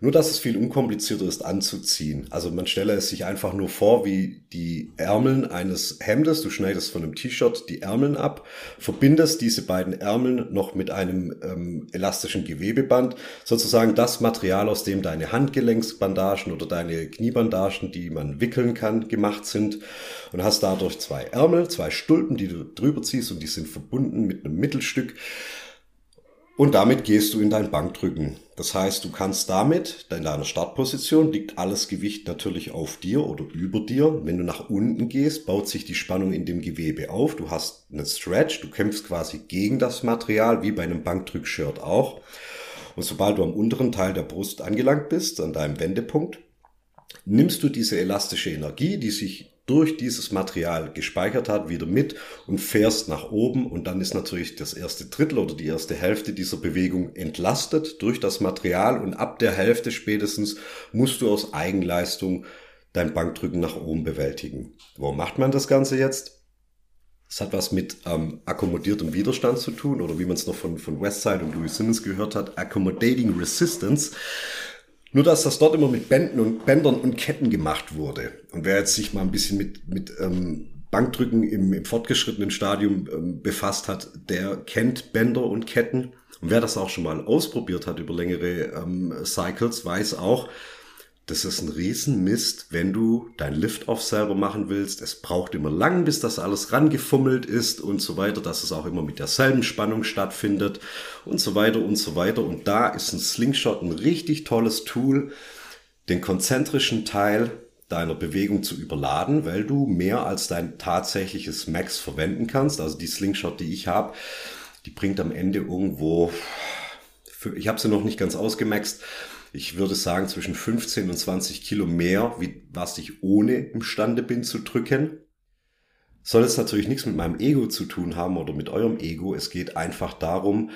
Nur, dass es viel unkomplizierter ist anzuziehen. Also man stelle es sich einfach nur vor, wie die Ärmeln eines Hemdes. Du schneidest von einem T-Shirt die Ärmeln ab, verbindest diese beiden Ärmeln noch mit einem ähm, elastischen Gewebeband. Sozusagen das Material, aus dem deine Handgelenksbandagen oder deine Kniebandagen, die man wickeln kann, gemacht sind. Und hast dadurch zwei Ärmel, zwei Stulpen, die du drüber ziehst und die sind verbunden mit einem Mittelstück. Und damit gehst du in dein Bankdrücken. Das heißt, du kannst damit, in deiner Startposition liegt alles Gewicht natürlich auf dir oder über dir. Wenn du nach unten gehst, baut sich die Spannung in dem Gewebe auf. Du hast einen Stretch, du kämpfst quasi gegen das Material, wie bei einem Bankdrückshirt auch. Und sobald du am unteren Teil der Brust angelangt bist, an deinem Wendepunkt, nimmst du diese elastische Energie, die sich durch dieses Material gespeichert hat, wieder mit und fährst nach oben und dann ist natürlich das erste Drittel oder die erste Hälfte dieser Bewegung entlastet durch das Material und ab der Hälfte spätestens musst du aus Eigenleistung dein Bankdrücken nach oben bewältigen. Warum macht man das Ganze jetzt? Es hat was mit ähm, akkommodiertem Widerstand zu tun oder wie man es noch von, von Westside und Louis Simmons gehört hat, Accommodating Resistance. Nur dass das dort immer mit Bänden und Bändern und Ketten gemacht wurde. Und wer jetzt sich mal ein bisschen mit, mit ähm, Bankdrücken im, im fortgeschrittenen Stadium ähm, befasst hat, der kennt Bänder und Ketten. Und wer das auch schon mal ausprobiert hat über längere ähm, Cycles, weiß auch, das ist ein Riesenmist, wenn du dein Lift-Off selber machen willst. Es braucht immer lang, bis das alles rangefummelt ist und so weiter, dass es auch immer mit derselben Spannung stattfindet und so weiter und so weiter. Und da ist ein Slingshot ein richtig tolles Tool, den konzentrischen Teil deiner Bewegung zu überladen, weil du mehr als dein tatsächliches Max verwenden kannst. Also die Slingshot, die ich habe, die bringt am Ende irgendwo, ich habe sie noch nicht ganz ausgemaxt, ich würde sagen, zwischen 15 und 20 Kilo mehr, wie was ich ohne imstande bin zu drücken. Soll es natürlich nichts mit meinem Ego zu tun haben oder mit eurem Ego. Es geht einfach darum,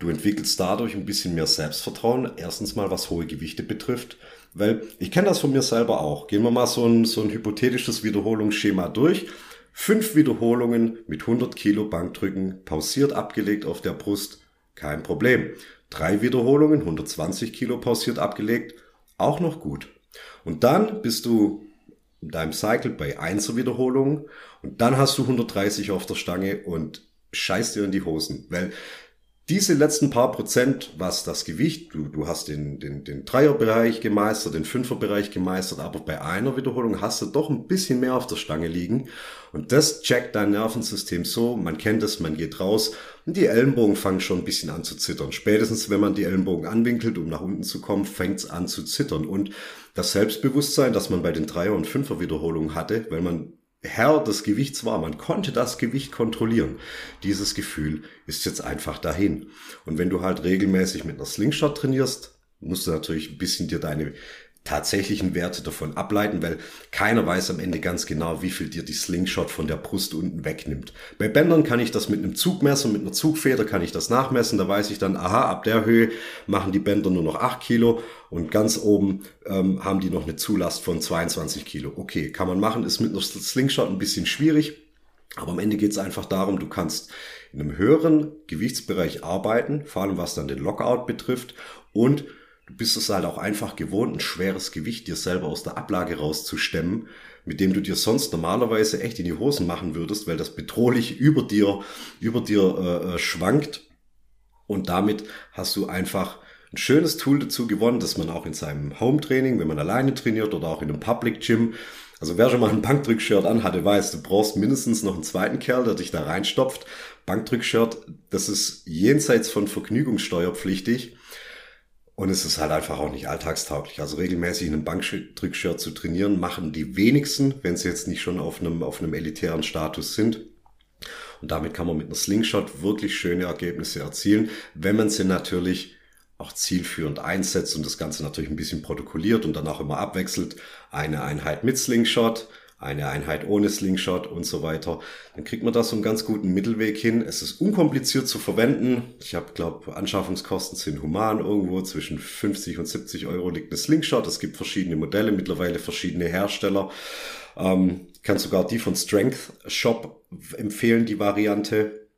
du entwickelst dadurch ein bisschen mehr Selbstvertrauen. Erstens mal, was hohe Gewichte betrifft. Weil ich kenne das von mir selber auch. Gehen wir mal so ein, so ein hypothetisches Wiederholungsschema durch. Fünf Wiederholungen mit 100 Kilo Bankdrücken, pausiert abgelegt auf der Brust, kein Problem. Drei Wiederholungen, 120 Kilo pausiert abgelegt, auch noch gut. Und dann bist du in deinem Cycle bei 1 Wiederholungen und dann hast du 130 auf der Stange und scheißt dir in die Hosen, weil diese letzten paar Prozent, was das Gewicht, du, du hast den, den, den Dreierbereich gemeistert, den Fünferbereich gemeistert, aber bei einer Wiederholung hast du doch ein bisschen mehr auf der Stange liegen. Und das checkt dein Nervensystem so, man kennt es, man geht raus und die Ellenbogen fangen schon ein bisschen an zu zittern. Spätestens, wenn man die Ellenbogen anwinkelt, um nach unten zu kommen, fängt es an zu zittern. Und das Selbstbewusstsein, das man bei den Dreier- und Fünfer-Wiederholungen hatte, weil man Herr des Gewichts war. Man konnte das Gewicht kontrollieren. Dieses Gefühl ist jetzt einfach dahin. Und wenn du halt regelmäßig mit einer Slingshot trainierst, musst du natürlich ein bisschen dir deine tatsächlichen Werte davon ableiten, weil keiner weiß am Ende ganz genau, wie viel dir die Slingshot von der Brust unten wegnimmt. Bei Bändern kann ich das mit einem Zugmesser, mit einer Zugfeder kann ich das nachmessen. Da weiß ich dann, aha, ab der Höhe machen die Bänder nur noch 8 Kilo und ganz oben ähm, haben die noch eine Zulast von 22 Kilo. Okay, kann man machen, ist mit einer Slingshot ein bisschen schwierig. Aber am Ende geht es einfach darum, du kannst in einem höheren Gewichtsbereich arbeiten, vor allem was dann den Lockout betrifft und Du bist es halt auch einfach gewohnt, ein schweres Gewicht dir selber aus der Ablage rauszustemmen, mit dem du dir sonst normalerweise echt in die Hosen machen würdest, weil das bedrohlich über dir, über dir äh, äh, schwankt. Und damit hast du einfach ein schönes Tool dazu gewonnen, dass man auch in seinem Home-Training, wenn man alleine trainiert oder auch in einem Public Gym, also wer schon mal ein Bankdrückshirt anhatte, weiß, du brauchst mindestens noch einen zweiten Kerl, der dich da reinstopft. Bankdrückshirt, das ist jenseits von vergnügungssteuerpflichtig. Und es ist halt einfach auch nicht alltagstauglich. Also regelmäßig in einem Bankdrückshirt zu trainieren, machen die wenigsten, wenn sie jetzt nicht schon auf einem, auf einem elitären Status sind. Und damit kann man mit einer Slingshot wirklich schöne Ergebnisse erzielen, wenn man sie natürlich auch zielführend einsetzt und das Ganze natürlich ein bisschen protokolliert und danach immer abwechselt. Eine Einheit mit Slingshot, eine Einheit ohne Slingshot und so weiter, dann kriegt man da so einen ganz guten Mittelweg hin. Es ist unkompliziert zu verwenden. Ich habe, glaube, Anschaffungskosten sind human. Irgendwo zwischen 50 und 70 Euro liegt eine Slingshot. Es gibt verschiedene Modelle, mittlerweile verschiedene Hersteller. Ähm, kann sogar die von Strength Shop empfehlen, die Variante.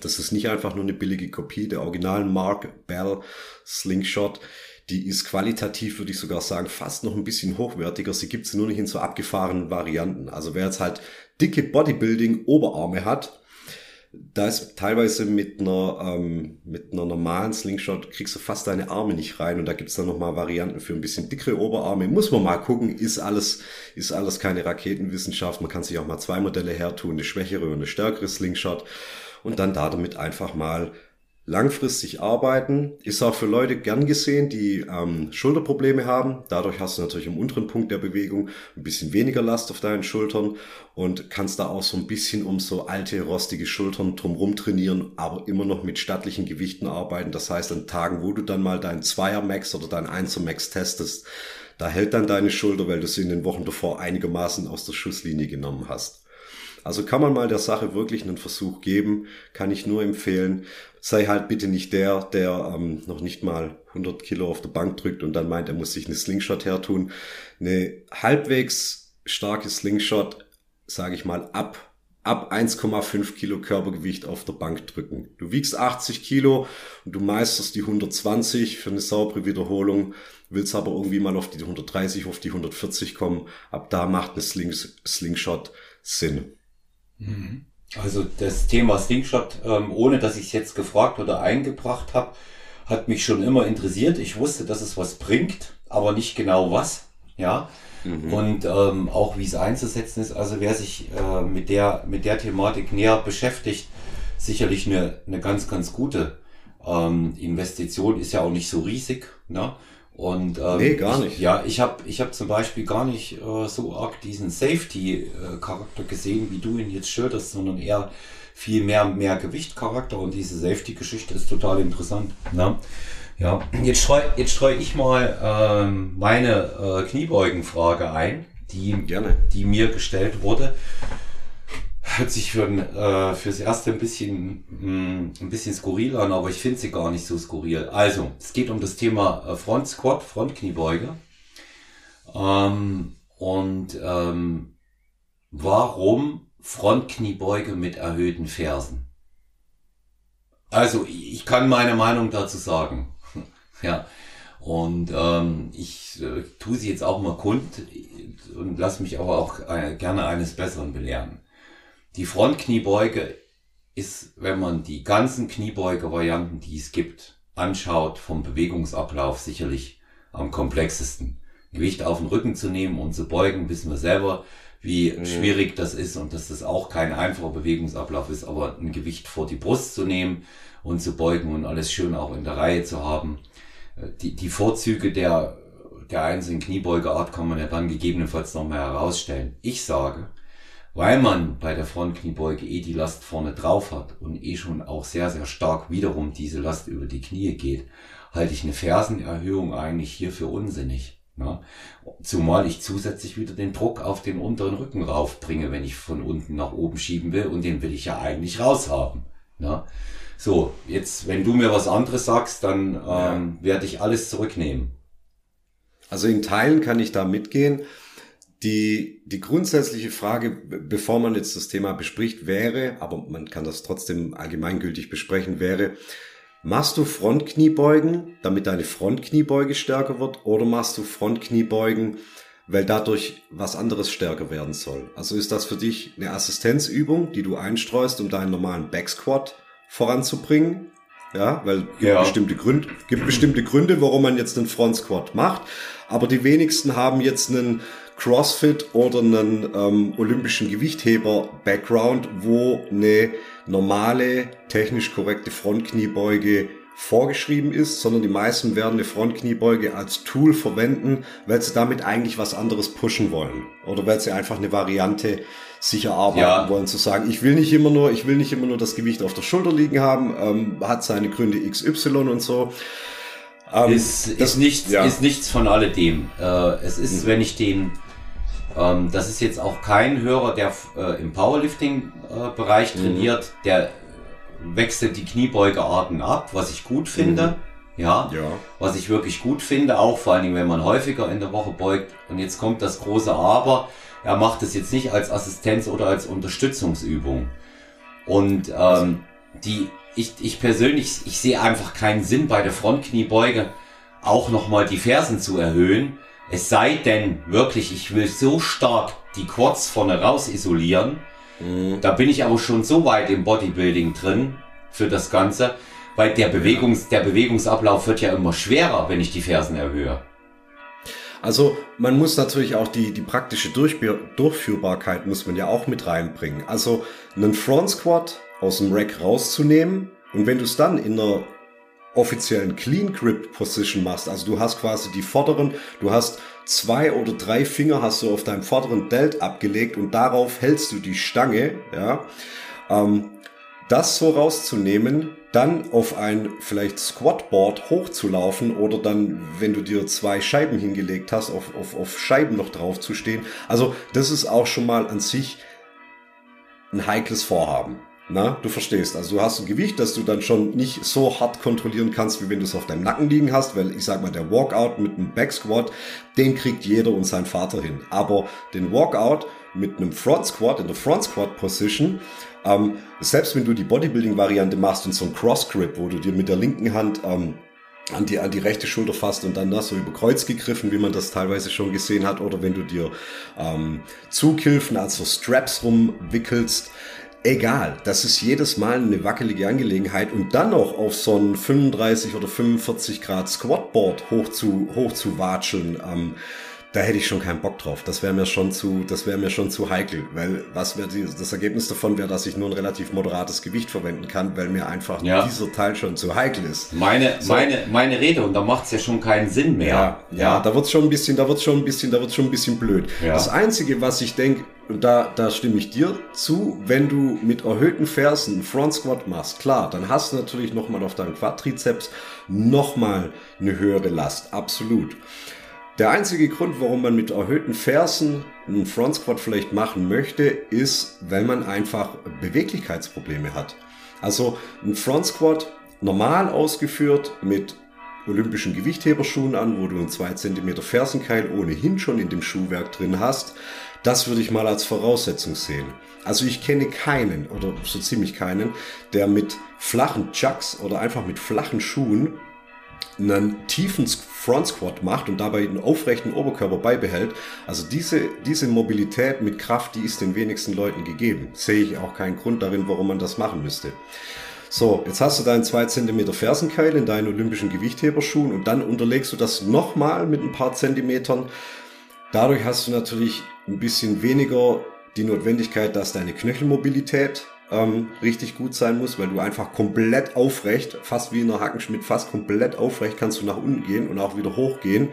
Das ist nicht einfach nur eine billige Kopie der originalen Mark Bell Slingshot die ist qualitativ, würde ich sogar sagen, fast noch ein bisschen hochwertiger. Sie gibt es nur nicht in so abgefahrenen Varianten. Also wer jetzt halt dicke Bodybuilding-Oberarme hat, da ist teilweise mit einer, ähm, mit einer normalen Slingshot kriegst du fast deine Arme nicht rein und da gibt's dann nochmal Varianten für ein bisschen dickere Oberarme. Muss man mal gucken, ist alles, ist alles keine Raketenwissenschaft. Man kann sich auch mal zwei Modelle hertun, eine schwächere und eine stärkere Slingshot und dann da damit einfach mal langfristig arbeiten. Ist auch für Leute gern gesehen, die ähm, Schulterprobleme haben. Dadurch hast du natürlich im unteren Punkt der Bewegung ein bisschen weniger Last auf deinen Schultern und kannst da auch so ein bisschen um so alte, rostige Schultern drumrum trainieren, aber immer noch mit stattlichen Gewichten arbeiten. Das heißt, an Tagen, wo du dann mal dein Zweier Max oder dein Einser Max testest, da hält dann deine Schulter, weil du sie in den Wochen davor einigermaßen aus der Schusslinie genommen hast. Also kann man mal der Sache wirklich einen Versuch geben, kann ich nur empfehlen. Sei halt bitte nicht der, der ähm, noch nicht mal 100 Kilo auf der Bank drückt und dann meint, er muss sich eine Slingshot hertun. Eine halbwegs starke Slingshot, sage ich mal, ab ab 1,5 Kilo Körpergewicht auf der Bank drücken. Du wiegst 80 Kilo und du meisterst die 120 für eine saubere Wiederholung, willst aber irgendwie mal auf die 130, auf die 140 kommen. Ab da macht eine Sling Slingshot Sinn. Mhm. Also das Thema Slingshot, ähm, ohne dass ich es jetzt gefragt oder eingebracht habe, hat mich schon immer interessiert. Ich wusste, dass es was bringt, aber nicht genau was. Ja. Mhm. Und ähm, auch wie es einzusetzen ist. Also wer sich äh, mit der mit der Thematik näher beschäftigt, sicherlich eine, eine ganz ganz gute ähm, Investition ist ja auch nicht so riesig. Ne? Und ähm, nee, gar nicht. Ich, ja, ich habe ich hab zum Beispiel gar nicht äh, so arg diesen Safety-Charakter gesehen, wie du ihn jetzt schilderst, sondern eher viel mehr mehr Gewicht-Charakter und diese Safety-Geschichte ist total interessant. Ne? Ja, jetzt streue jetzt streu ich mal ähm, meine äh, Kniebeugenfrage ein, die, Gerne. die mir gestellt wurde hört sich für äh, fürs erste ein bisschen mh, hm, ein bisschen skurril an, aber ich finde sie gar nicht so skurril. Also, es geht um das Thema äh, Front Squat, Frontkniebeuge. Ähm, und ähm, warum Frontkniebeuge mit erhöhten Fersen? Also, ich kann meine Meinung dazu sagen. ja. Und ähm, ich äh, tue sie jetzt auch mal kund und lasse mich aber auch äh, gerne eines Besseren belehren. Die Frontkniebeuge ist, wenn man die ganzen Kniebeuge-Varianten, die es gibt, anschaut, vom Bewegungsablauf sicherlich am komplexesten. Gewicht auf den Rücken zu nehmen und zu beugen, wissen wir selber, wie mhm. schwierig das ist und dass das auch kein einfacher Bewegungsablauf ist, aber ein Gewicht vor die Brust zu nehmen und zu beugen und alles schön auch in der Reihe zu haben. Äh, die, die Vorzüge der, der einzelnen Kniebeugeart kann man ja dann gegebenenfalls nochmal herausstellen. Ich sage, weil man bei der Frontkniebeuge eh die Last vorne drauf hat und eh schon auch sehr, sehr stark wiederum diese Last über die Knie geht, halte ich eine Fersenerhöhung eigentlich hier für unsinnig. Ne? Zumal ich zusätzlich wieder den Druck auf den unteren Rücken raufbringe, wenn ich von unten nach oben schieben will und den will ich ja eigentlich raushaben. Ne? So, jetzt, wenn du mir was anderes sagst, dann ähm, werde ich alles zurücknehmen. Also in Teilen kann ich da mitgehen. Die, die grundsätzliche Frage, bevor man jetzt das Thema bespricht, wäre, aber man kann das trotzdem allgemeingültig besprechen, wäre, machst du Frontkniebeugen, damit deine Frontkniebeuge stärker wird, oder machst du Frontkniebeugen, weil dadurch was anderes stärker werden soll? Also ist das für dich eine Assistenzübung, die du einstreust, um deinen normalen Backsquat voranzubringen? Ja, weil ja. bestimmte Gründe, gibt bestimmte Gründe, warum man jetzt einen Front Squat macht. Aber die wenigsten haben jetzt einen CrossFit oder einen ähm, olympischen Gewichtheber-Background, wo eine normale, technisch korrekte Frontkniebeuge vorgeschrieben ist, sondern die meisten werden eine Frontkniebeuge als Tool verwenden, weil sie damit eigentlich was anderes pushen wollen. Oder weil sie einfach eine Variante sicher arbeiten ja. wollen, zu sagen, ich will nicht immer nur, ich will nicht immer nur das Gewicht auf der Schulter liegen haben, ähm, hat seine Gründe XY und so. Ähm, ist, ist, nichts, ja. ist nichts von alledem. Äh, es ist, mhm. wenn ich den ähm, das ist jetzt auch kein Hörer, der äh, im Powerlifting-Bereich äh, trainiert, der wechselt die Kniebeugearten ab, was ich gut finde. Mhm. Ja, ja, was ich wirklich gut finde, auch vor allen Dingen, wenn man häufiger in der Woche beugt. Und jetzt kommt das große Aber. Er macht es jetzt nicht als Assistenz oder als Unterstützungsübung. Und ähm, die, ich, ich persönlich, ich sehe einfach keinen Sinn bei der Frontkniebeuge auch nochmal die Fersen zu erhöhen, es sei denn, wirklich, ich will so stark die Quads vorne raus isolieren. Mhm. Da bin ich aber schon so weit im Bodybuilding drin für das Ganze, weil der, Bewegungs-, der Bewegungsablauf wird ja immer schwerer, wenn ich die Fersen erhöhe. Also man muss natürlich auch die, die praktische Durchführbarkeit muss man ja auch mit reinbringen. Also einen Front Squat aus dem Rack rauszunehmen Und wenn du es dann in einer offiziellen Clean Grip Position machst, also du hast quasi die vorderen, du hast zwei oder drei Finger hast du auf deinem vorderen Delt abgelegt und darauf hältst du die Stange, ja, ähm, das so rauszunehmen, dann auf ein vielleicht Squatboard hochzulaufen oder dann, wenn du dir zwei Scheiben hingelegt hast, auf, auf, auf Scheiben noch drauf zu stehen. Also das ist auch schon mal an sich ein heikles Vorhaben. Na, du verstehst. Also du hast ein Gewicht, das du dann schon nicht so hart kontrollieren kannst, wie wenn du es auf deinem Nacken liegen hast, weil ich sag mal, der Walkout mit einem Backsquat, den kriegt jeder und sein Vater hin. Aber den Walkout mit einem Front Squat in der Front Squat Position, ähm, selbst wenn du die Bodybuilding-Variante machst und so ein Cross Grip, wo du dir mit der linken Hand ähm, an die, an die rechte Schulter fasst und dann das so über Kreuz gegriffen, wie man das teilweise schon gesehen hat, oder wenn du dir ähm, Zughilfen, also Straps rumwickelst, egal, das ist jedes Mal eine wackelige Angelegenheit und dann noch auf so ein 35 oder 45 Grad Squatboard hoch zu, hoch zu watscheln, ähm, da hätte ich schon keinen Bock drauf. Das wäre mir schon zu, das wäre mir schon zu heikel, weil was wäre das Ergebnis davon wäre, dass ich nur ein relativ moderates Gewicht verwenden kann, weil mir einfach ja. dieser Teil schon zu heikel ist. Meine, so. meine, meine Rede und da macht es ja schon keinen Sinn mehr. Ja, ja, ja. da wird's schon ein bisschen, da wird's schon ein bisschen, da wird's schon ein bisschen blöd. Ja. Das einzige, was ich denke, und da, da stimme ich dir zu, wenn du mit erhöhten Fersen Front Squat machst, klar, dann hast du natürlich nochmal auf deinem Quadrizeps nochmal eine höhere Last, absolut. Der einzige Grund, warum man mit erhöhten Fersen einen Front Squat vielleicht machen möchte, ist, wenn man einfach Beweglichkeitsprobleme hat. Also ein Front Squat normal ausgeführt mit olympischen Gewichtheberschuhen an, wo du einen 2 cm Fersenkeil ohnehin schon in dem Schuhwerk drin hast, das würde ich mal als Voraussetzung sehen. Also ich kenne keinen oder so ziemlich keinen, der mit flachen Chucks oder einfach mit flachen Schuhen einen tiefen Front Squat macht und dabei einen aufrechten Oberkörper beibehält. Also diese, diese Mobilität mit Kraft, die ist den wenigsten Leuten gegeben. Sehe ich auch keinen Grund darin, warum man das machen müsste. So, jetzt hast du deinen 2 cm Fersenkeil in deinen olympischen Gewichtheberschuhen und dann unterlegst du das nochmal mit ein paar Zentimetern. Dadurch hast du natürlich ein bisschen weniger die Notwendigkeit, dass deine Knöchelmobilität ähm, richtig gut sein muss, weil du einfach komplett aufrecht, fast wie in einer Hackenschmidt, fast komplett aufrecht kannst du nach unten gehen und auch wieder hochgehen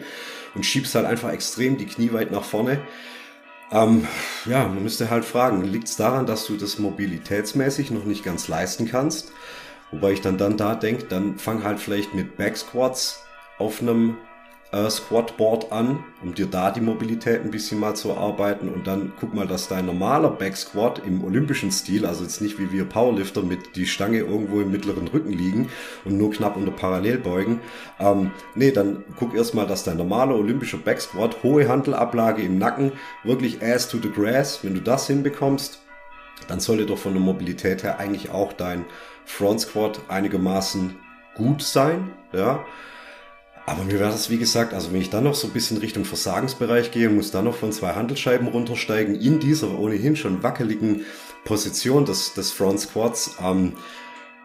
und schiebst halt einfach extrem die Knie weit nach vorne. Ähm, ja, man müsste halt fragen, liegt es daran, dass du das mobilitätsmäßig noch nicht ganz leisten kannst? Wobei ich dann, dann da denke, dann fang halt vielleicht mit Backsquats auf einem äh, Squatboard an, um dir da die Mobilität ein bisschen mal zu erarbeiten und dann guck mal, dass dein normaler Backsquat im olympischen Stil, also jetzt nicht wie wir Powerlifter mit die Stange irgendwo im mittleren Rücken liegen und nur knapp unter Parallelbeugen, ähm, nee, dann guck erstmal, dass dein normaler olympischer Backsquat, hohe Handelablage im Nacken, wirklich ass to the grass, wenn du das hinbekommst, dann sollte doch von der Mobilität her eigentlich auch dein Front Squat einigermaßen gut sein, ja. Aber mir wäre das, wie gesagt, also wenn ich dann noch so ein bisschen Richtung Versagensbereich gehe, muss dann noch von zwei Handelscheiben runtersteigen, in dieser ohnehin schon wackeligen Position des, des Front Squats, ähm,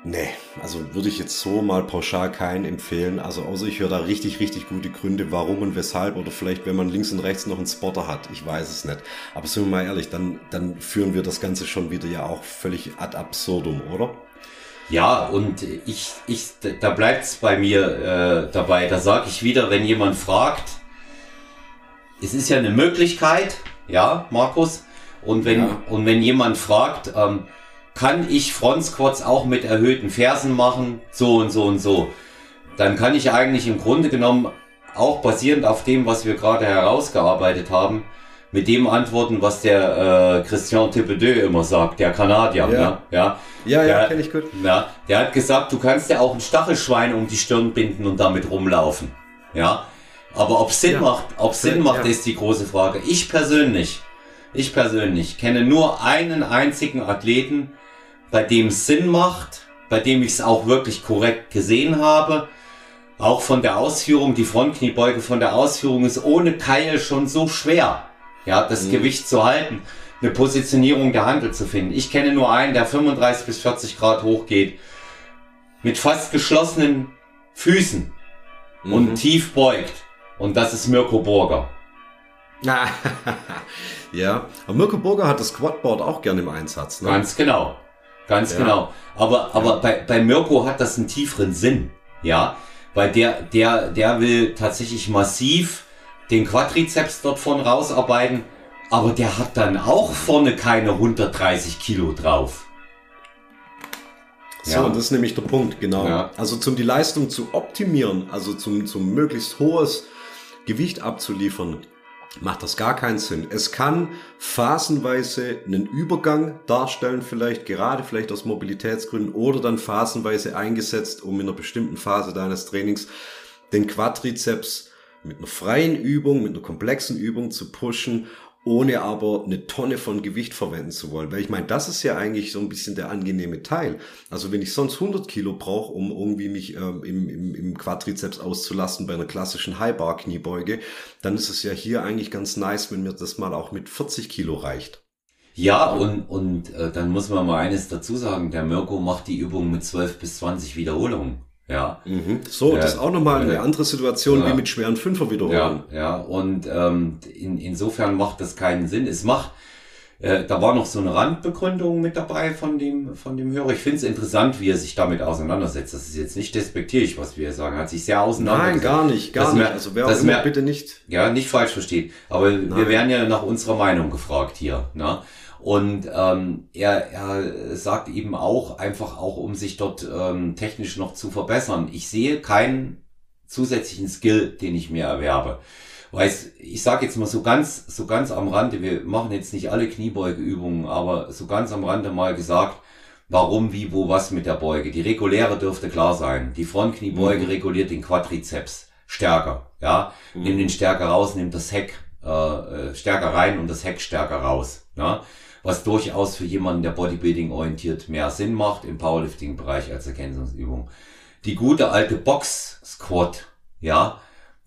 nee, also würde ich jetzt so mal pauschal keinen empfehlen. Also außer ich höre da richtig, richtig gute Gründe, warum und weshalb. Oder vielleicht, wenn man links und rechts noch einen Spotter hat. Ich weiß es nicht. Aber sind wir mal ehrlich, dann, dann führen wir das Ganze schon wieder ja auch völlig ad absurdum, oder? Ja, und ich, ich, da bleibt's bei mir äh, dabei. Da sage ich wieder, wenn jemand fragt, es ist ja eine Möglichkeit, ja, Markus. Und wenn, ja. und wenn jemand fragt, ähm, kann ich Front Squats auch mit erhöhten Fersen machen, so und so und so, dann kann ich eigentlich im Grunde genommen auch basierend auf dem, was wir gerade herausgearbeitet haben, mit dem antworten, was der äh, Christian Thibodeau immer sagt, der Kanadier. Ja, ne? ja, ja, ja kenne ich gut. Ja, der hat gesagt, du kannst ja auch ein Stachelschwein um die Stirn binden und damit rumlaufen. Ja, aber ob Sinn ja. macht, ob Sinn macht, ja. ist die große Frage. Ich persönlich, ich persönlich kenne nur einen einzigen Athleten, bei dem es Sinn macht, bei dem ich es auch wirklich korrekt gesehen habe. Auch von der Ausführung, die Frontkniebeuge von der Ausführung ist ohne Keil schon so schwer ja, das mhm. Gewicht zu halten, eine Positionierung der Handel zu finden. Ich kenne nur einen, der 35 bis 40 Grad hochgeht, mit fast geschlossenen Füßen mhm. und tief beugt. Und das ist Mirko Burger. ja, aber Mirko Burger hat das Quadboard auch gerne im Einsatz. Ne? Ganz genau. Ganz Ja. genau. Aber, aber bei, bei Mirko hat das einen tieferen Sinn. Ja. Weil der, der, der will tatsächlich massiv den Quadrizeps dort von rausarbeiten. Aber der hat dann auch vorne keine 130 Kilo drauf. So, Ja. und das ist nämlich der Punkt, genau. Ja. Also zum die Leistung zu optimieren, also zum, zum möglichst hohes Gewicht abzuliefern, macht das gar keinen Sinn. Es kann phasenweise einen Übergang darstellen, vielleicht gerade vielleicht aus Mobilitätsgründen oder dann phasenweise eingesetzt, um in einer bestimmten Phase deines Trainings den Quadrizeps mit einer freien Übung, mit einer komplexen Übung zu pushen, ohne aber eine Tonne von Gewicht verwenden zu wollen. Weil ich meine, das ist ja eigentlich so ein bisschen der angenehme Teil. Also wenn ich sonst 100 Kilo brauche, um irgendwie mich ähm, im, im, im Quadrizeps auszulasten bei einer klassischen High-Bar-Kniebeuge, dann ist es ja hier eigentlich ganz nice, wenn mir das mal auch mit 40 Kilo reicht. Ja, und, und äh, dann muss man mal eines dazu sagen. Der Mirko macht die Übung mit 12 bis 20 Wiederholungen. Ja. So, Ja. das ist auch nochmal eine andere Situation wie mit schweren Fünfer-Wiederholungen. Ja, ja, und ähm, in, insofern macht das keinen Sinn. Es macht, äh, da war noch so eine Randbegründung mit dabei von dem, von dem Hörer. Ich finde es interessant, wie er sich damit auseinandersetzt. Das ist jetzt nicht despektierlich, was wir sagen. Er hat sich sehr Nein, auseinandergesetzt. gar nicht, gar nicht. mer- Also wer auch das immer, mer- bitte nicht. Ja, nicht falsch verstehen. Aber wir Nein. werden ja nach unserer Meinung gefragt hier. Ne? Und ähm, er, er sagt eben auch, einfach auch, um sich dort ähm, technisch noch zu verbessern. Ich sehe keinen zusätzlichen Skill, den ich mir erwerbe. Weil ich sage jetzt mal so ganz, so ganz am Rande, wir machen jetzt nicht alle Kniebeugeübungen, aber so ganz am Rande mal gesagt, warum, wie, wo, was mit der Beuge. Die reguläre dürfte klar sein. Die Frontkniebeuge Mhm. reguliert den Quadrizeps stärker. Ja, nimm den stärker raus, nimm das Heck äh, äh, stärker rein und das Heck stärker raus. Ja? Was durchaus für jemanden, der Bodybuilding orientiert, mehr Sinn macht im Powerlifting-Bereich als Ergänzungsübung. Die gute alte Box-Squat, ja,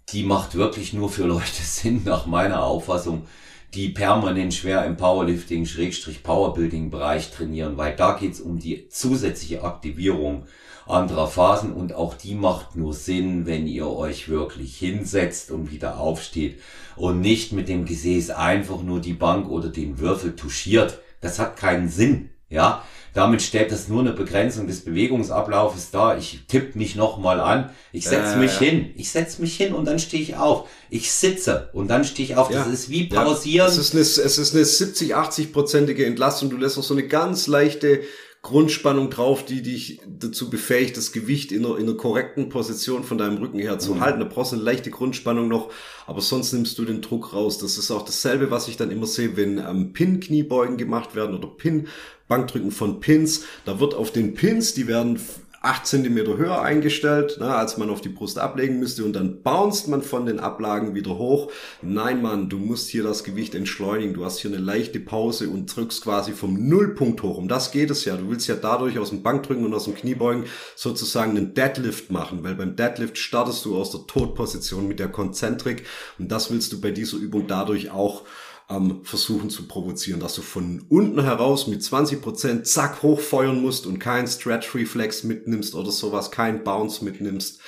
die macht wirklich nur für Leute Sinn, nach meiner Auffassung, die permanent schwer im Powerlifting, Schrägstrich Powerbuilding Bereich trainieren, weil da geht's um die zusätzliche Aktivierung anderer Phasen und auch die macht nur Sinn, wenn ihr euch wirklich hinsetzt und wieder aufsteht und nicht mit dem Gesäß einfach nur die Bank oder den Würfel touchiert. Das hat keinen Sinn, ja. Damit stellt das nur eine Begrenzung des Bewegungsablaufes dar. Ich tippe mich nochmal an. Ich setze Äh, mich ja. hin. Ich setze mich hin und dann stehe ich auf. Ich sitze und dann stehe ich auf. Das Ja. ist wie Ja, pausieren. es ist eine, es ist eine 70, 80-prozentige Entlastung. Du lässt noch so eine ganz leichte Grundspannung drauf, die dich dazu befähigt, das Gewicht in einer, in einer korrekten Position von deinem Rücken her zu Mhm. halten. Da brauchst du eine leichte Grundspannung noch, aber sonst nimmst du den Druck raus. Das ist auch dasselbe, was ich dann immer sehe, wenn ähm, Pin-Kniebeugen gemacht werden oder Pin-Bankdrücken von Pins. Da wird auf den Pins, die werden 8 Zentimeter höher eingestellt, ne, als man auf die Brust ablegen müsste und dann bounced man von den Ablagen wieder hoch. Nein, Mann, du musst hier das Gewicht entschleunigen. Du hast hier eine leichte Pause und drückst quasi vom Nullpunkt hoch. Um das geht es ja. Du willst ja dadurch aus dem Bankdrücken und aus dem Kniebeugen sozusagen einen Deadlift machen, weil beim Deadlift startest du aus der Todposition mit der Konzentrik und das willst du bei dieser Übung dadurch auch ähm, versuchen zu provozieren, dass du von unten heraus mit 20% zack hochfeuern musst und keinen Stretch-Reflex mitnimmst oder sowas, keinen Bounce mitnimmst.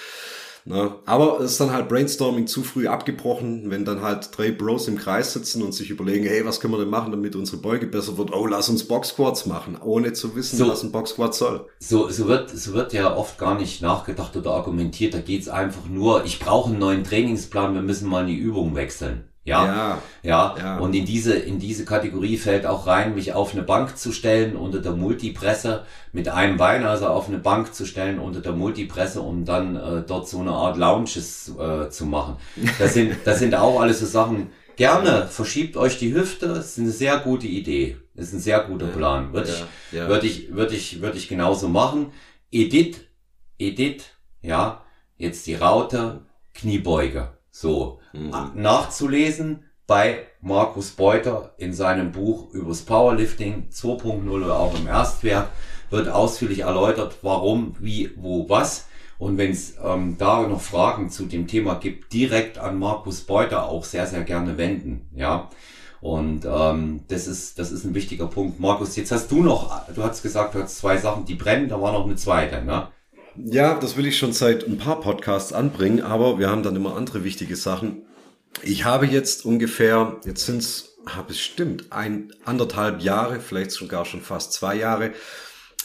Na, aber es ist dann halt Brainstorming zu früh abgebrochen, wenn dann halt drei Bros im Kreis sitzen und sich überlegen, hey, was können wir denn machen, damit unsere Beuge besser wird? Oh, lass uns Box Squats machen, ohne zu wissen, So. was ein Box Squat soll. So, so wird, so wird ja oft gar nicht nachgedacht oder argumentiert. Da geht's einfach nur, ich brauche einen neuen Trainingsplan, wir müssen mal die Übung wechseln. Ja, Ja. ja. Ja. Und in diese, in diese Kategorie fällt auch rein, mich auf eine Bank zu stellen unter der Multipresse mit einem Bein, also auf eine Bank zu stellen unter der Multipresse, um dann äh, dort so eine Art Lounges äh, zu machen. Das sind, das sind auch alles so Sachen. Gerne verschiebt euch die Hüfte. Das ist eine sehr gute Idee. Das ist ein sehr guter Plan. Würde ich, ja. würde ich, würde ich, würde ich genauso machen. Edit, Edit, ja, jetzt die Raute, Kniebeuge. So, Mhm. nachzulesen bei Markus Beuter in seinem Buch übers Powerlifting 2.0 oder auch im Erstwerk wird ausführlich erläutert, warum, wie, wo, was. Und wenn es ähm, da noch Fragen zu dem Thema gibt, direkt an Markus Beuter auch sehr, sehr gerne wenden. Ja. Und ähm, das ist das ist ein wichtiger Punkt. Markus, jetzt hast du noch, du hast gesagt, du hast zwei Sachen, die brennen, da war noch eine zweite, ne? Ja, das will ich schon seit ein paar Podcasts anbringen, aber wir haben dann immer andere wichtige Sachen. Ich habe jetzt ungefähr, jetzt sind's, ah, bestimmt ein anderthalb Jahre, vielleicht sogar schon fast zwei Jahre,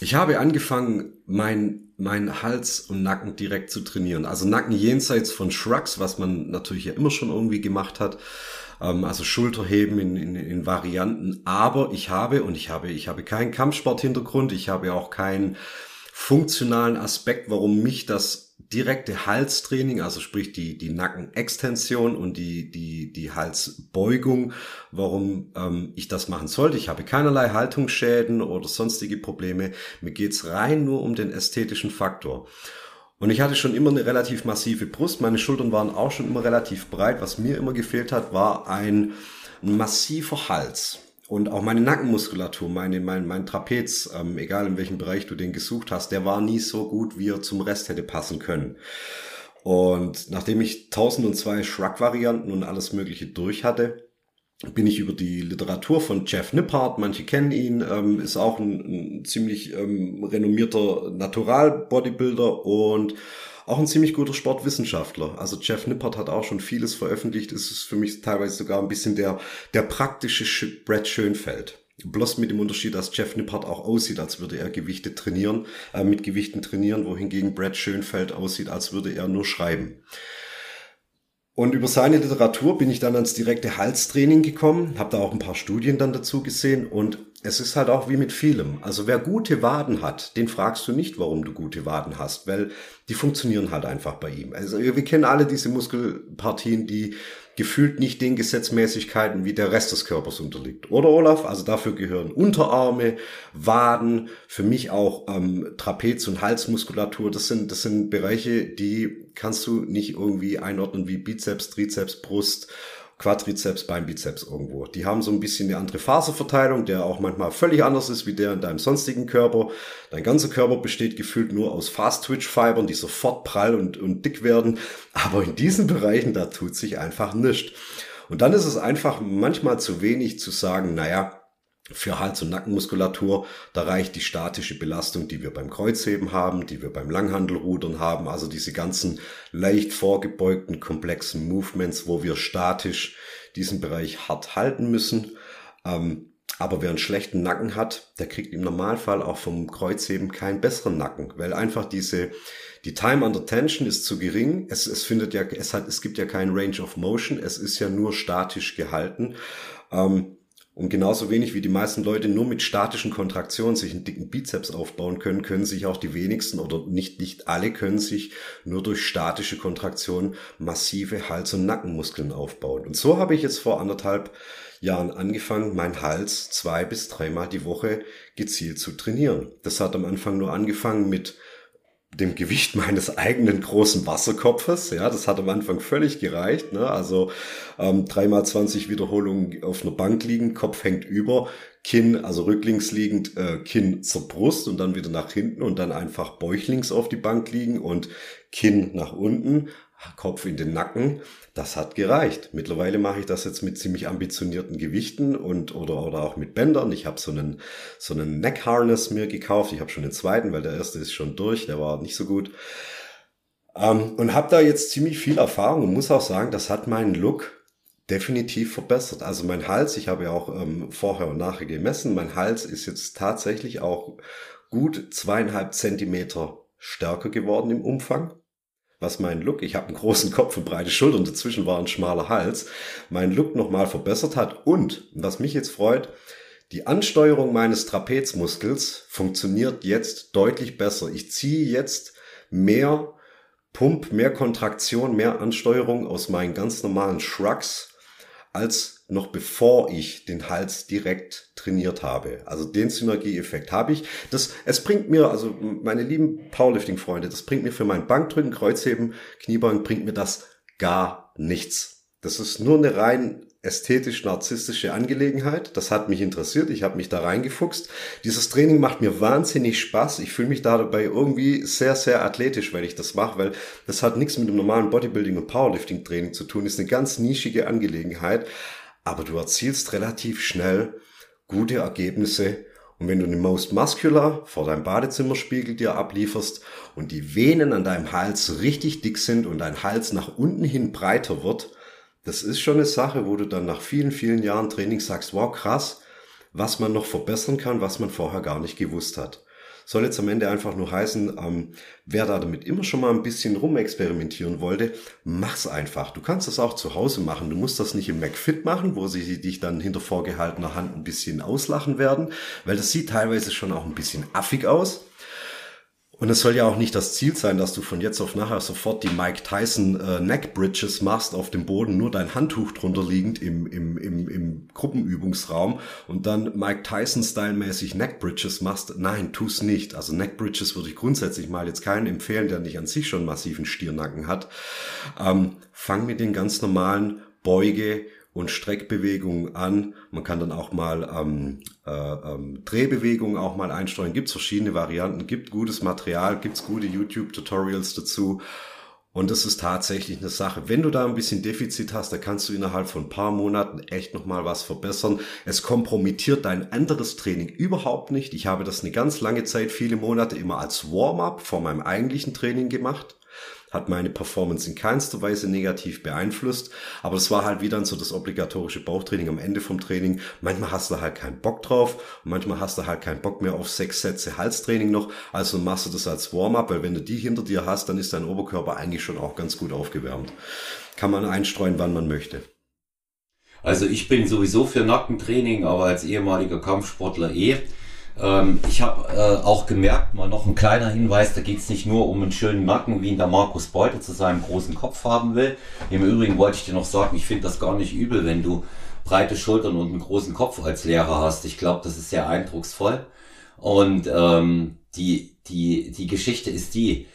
Ich habe angefangen, mein, mein Hals und Nacken direkt zu trainieren. Also Nacken jenseits von Shrugs, was man natürlich ja immer schon irgendwie gemacht hat. Ähm, also Schulterheben in, in, in Varianten. Aber ich habe, und ich habe, ich habe keinen Kampfsport-Hintergrund, ich habe auch keinen funktionalen Aspekt, warum mich das direkte Halstraining, also sprich die, die Nackenextension und die, die, die Halsbeugung, warum ähm, ich das machen sollte. Ich habe keinerlei Haltungsschäden oder sonstige Probleme. Mir geht's rein nur um den ästhetischen Faktor. Und ich hatte schon immer eine relativ massive Brust. Meine Schultern waren auch schon immer relativ breit. Was mir immer gefehlt hat, war ein massiver Hals. Und auch meine Nackenmuskulatur, meine, mein, mein Trapez, ähm, egal in welchem Bereich du den gesucht hast, der war nie so gut, wie er zum Rest hätte passen können. Und nachdem ich 1002 Shrug-Varianten und alles Mögliche durch hatte, bin ich über die Literatur von Jeff Nippard, manche kennen ihn, ähm, ist auch ein, ein ziemlich ähm, renommierter Natural-Bodybuilder und auch ein ziemlich guter Sportwissenschaftler. Also Jeff Nippert hat auch schon vieles veröffentlicht. Es ist für mich teilweise sogar ein bisschen der, der praktische Brad Schönfeld. Bloß mit dem Unterschied, dass Jeff Nippert auch aussieht, als würde er Gewichte trainieren, äh, mit Gewichten trainieren, wohingegen Brad Schönfeld aussieht, als würde er nur schreiben. Und über seine Literatur bin ich dann ans direkte Halstraining gekommen, habe da auch ein paar Studien dann dazu gesehen und es ist halt auch wie mit vielem. Also wer gute Waden hat, den fragst du nicht, warum du gute Waden hast, weil die funktionieren halt einfach bei ihm. Also wir kennen alle diese Muskelpartien, die gefühlt nicht den Gesetzmäßigkeiten wie der Rest des Körpers unterliegt. Oder Olaf? Also dafür gehören Unterarme, Waden, für mich auch ähm, Trapez- und Halsmuskulatur. Das sind, das sind Bereiche, die kannst du nicht irgendwie einordnen wie Bizeps, Trizeps, Brust Quadrizeps, Beinbizeps irgendwo. Die haben so ein bisschen eine andere Faserverteilung, der auch manchmal völlig anders ist wie der in deinem sonstigen Körper. Dein ganzer Körper besteht gefühlt nur aus Fast-Twitch-Fibern, die sofort prall und, und dick werden. Aber in diesen Bereichen, da tut sich einfach nichts. Und dann ist es einfach manchmal zu wenig zu sagen, naja, für Hals- und Nackenmuskulatur, da reicht die statische Belastung, die wir beim Kreuzheben haben, die wir beim Langhandelrudern haben, also diese ganzen leicht vorgebeugten, komplexen Movements, wo wir statisch diesen Bereich hart halten müssen. Ähm, aber wer einen schlechten Nacken hat, der kriegt im Normalfall auch vom Kreuzheben keinen besseren Nacken, weil einfach diese, die Time under Tension ist zu gering. Es, es findet ja, es hat, es gibt ja keinen Range of Motion. Es ist ja nur statisch gehalten. Ähm, und genauso wenig wie die meisten Leute nur mit statischen Kontraktionen sich einen dicken Bizeps aufbauen können, können sich auch die wenigsten oder nicht, nicht alle können sich nur durch statische Kontraktionen massive Hals- und Nackenmuskeln aufbauen. Und so habe ich jetzt vor anderthalb Jahren angefangen, meinen Hals zwei bis dreimal die Woche gezielt zu trainieren. Das hat am Anfang nur angefangen mit dem Gewicht meines eigenen großen Wasserkopfes. Ja, das hat am Anfang völlig gereicht. Ne? Also ähm, dreimal 20 Wiederholungen auf einer Bank liegen, Kopf hängt über, Kinn, also rücklings liegend, äh, Kinn zur Brust und dann wieder nach hinten und dann einfach bäuchlings auf die Bank liegen und Kinn nach unten, Kopf in den Nacken das hat gereicht. Mittlerweile mache ich das jetzt mit ziemlich ambitionierten Gewichten und oder oder auch mit Bändern. Ich habe so einen so einen Neck Harness mir gekauft. Ich habe schon den zweiten, weil der erste ist schon durch. Der war nicht so gut. Ähm, und habe da jetzt ziemlich viel Erfahrung und muss auch sagen, das hat meinen Look definitiv verbessert. Also mein Hals, ich habe ja auch ähm, vorher und nachher gemessen, mein Hals ist jetzt tatsächlich auch gut zweieinhalb Zentimeter stärker geworden im Umfang was mein Look, ich habe einen großen Kopf und breite Schultern, dazwischen war ein schmaler Hals, mein Look nochmal verbessert hat und, was mich jetzt freut, die Ansteuerung meines Trapezmuskels funktioniert jetzt deutlich besser. Ich ziehe jetzt mehr Pump, mehr Kontraktion, mehr Ansteuerung aus meinen ganz normalen Shrugs als noch bevor ich den Hals direkt trainiert habe. Also den Synergieeffekt habe ich. Das, es bringt mir, also meine lieben Powerlifting-Freunde, das bringt mir für mein Bankdrücken, Kreuzheben, Kniebank, bringt mir das gar nichts. Das ist nur eine rein ästhetisch-narzisstische Angelegenheit. Das hat mich interessiert. Ich habe mich da reingefuchst. Dieses Training macht mir wahnsinnig Spaß. Ich fühle mich da dabei irgendwie sehr, sehr athletisch, wenn ich das mache, weil das hat nichts mit dem normalen Bodybuilding und Powerlifting-Training zu tun. Das ist eine ganz nischige Angelegenheit aber du erzielst relativ schnell gute Ergebnisse. Und wenn du eine Most Muscular vor deinem Badezimmerspiegel dir ablieferst und die Venen an deinem Hals richtig dick sind und dein Hals nach unten hin breiter wird, das ist schon eine Sache, wo du dann nach vielen, vielen Jahren Training sagst, wow, krass, was man noch verbessern kann, was man vorher gar nicht gewusst hat. Soll jetzt am Ende einfach nur heißen, ähm, wer da damit immer schon mal ein bisschen rumexperimentieren wollte, mach's einfach. Du kannst das auch zu Hause machen. Du musst das nicht im McFit machen, wo sie dich dann hinter vorgehaltener Hand ein bisschen auslachen werden, weil das sieht teilweise schon auch ein bisschen affig aus. Und es soll ja auch nicht das Ziel sein, dass du von jetzt auf nachher sofort die Mike Tyson äh, Neck Bridges machst auf dem Boden, nur dein Handtuch drunter liegend im, im, im, im Gruppenübungsraum und dann Mike Tyson stylmäßig Neck Bridges machst. Nein, tu's nicht. Also Neck Bridges würde ich grundsätzlich mal jetzt keinen empfehlen, der nicht an sich schon massiven Stirnacken hat. Ähm, fang mit den ganz normalen Beuge und Streckbewegungen an. Man kann dann auch mal ähm, äh, ähm, Drehbewegungen auch mal einsteuern. Gibt verschiedene Varianten, gibt gutes Material, gibt's gute YouTube-Tutorials dazu. Und das ist tatsächlich eine Sache. Wenn du da ein bisschen Defizit hast, da kannst du innerhalb von ein paar Monaten echt nochmal was verbessern. Es kompromittiert dein anderes Training überhaupt nicht. Ich habe das eine ganz lange Zeit, viele Monate immer als Warm-up vor meinem eigentlichen Training gemacht hat meine Performance in keinster Weise negativ beeinflusst. Aber es war halt wieder so das obligatorische Bauchtraining am Ende vom Training. Manchmal hast du halt keinen Bock drauf und manchmal hast du halt keinen Bock mehr auf sechs Sätze Halstraining noch. Also machst du das als Warm-up, weil wenn du die hinter dir hast, dann ist dein Oberkörper eigentlich schon auch ganz gut aufgewärmt. Kann man einstreuen, wann man möchte. Also ich bin sowieso für Nackentraining, aber als ehemaliger Kampfsportler eh. Ähm, ich habe äh, auch gemerkt, mal noch ein kleiner Hinweis, da geht es nicht nur um einen schönen Nacken, wie ihn der Markus Beute zu seinem großen Kopf haben will. Im Übrigen wollte ich dir noch sagen, ich finde das gar nicht übel, wenn du breite Schultern und einen großen Kopf als Lehrer hast. Ich glaube, das ist sehr eindrucksvoll. Und ähm, die, die, die Geschichte ist die,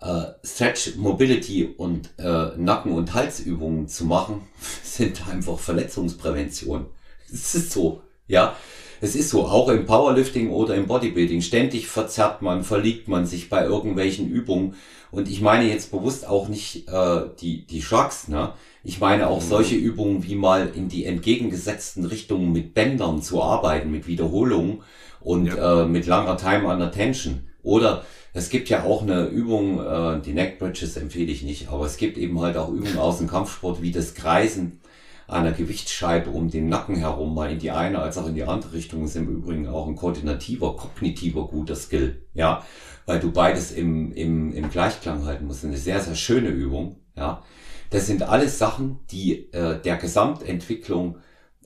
äh, Stretch Mobility und äh, Nacken- und Halsübungen zu machen, sind einfach Verletzungsprävention. Es ist so, ja es ist so, auch im Powerlifting oder im Bodybuilding, ständig verzerrt man, verliegt man sich bei irgendwelchen Übungen. Und ich meine jetzt bewusst auch nicht äh, die, die Shrugs, ne? Ich meine auch mhm. solche Übungen wie mal in die entgegengesetzten Richtungen mit Bändern zu arbeiten, mit Wiederholungen und ja. äh, mit langer Time under Tension. Oder es gibt ja auch eine Übung, äh, die Neck Bridges empfehle ich nicht, aber es gibt eben halt auch Übungen aus dem Kampfsport wie das Kreisen einer Gewichtsscheibe um den Nacken herum, mal in die eine als auch in die andere Richtung, ist im Übrigen auch ein koordinativer, kognitiver guter Skill, ja, weil du beides im, im, im Gleichklang halten musst. Eine sehr, sehr schöne Übung, ja. Das sind alles Sachen, die äh, der Gesamtentwicklung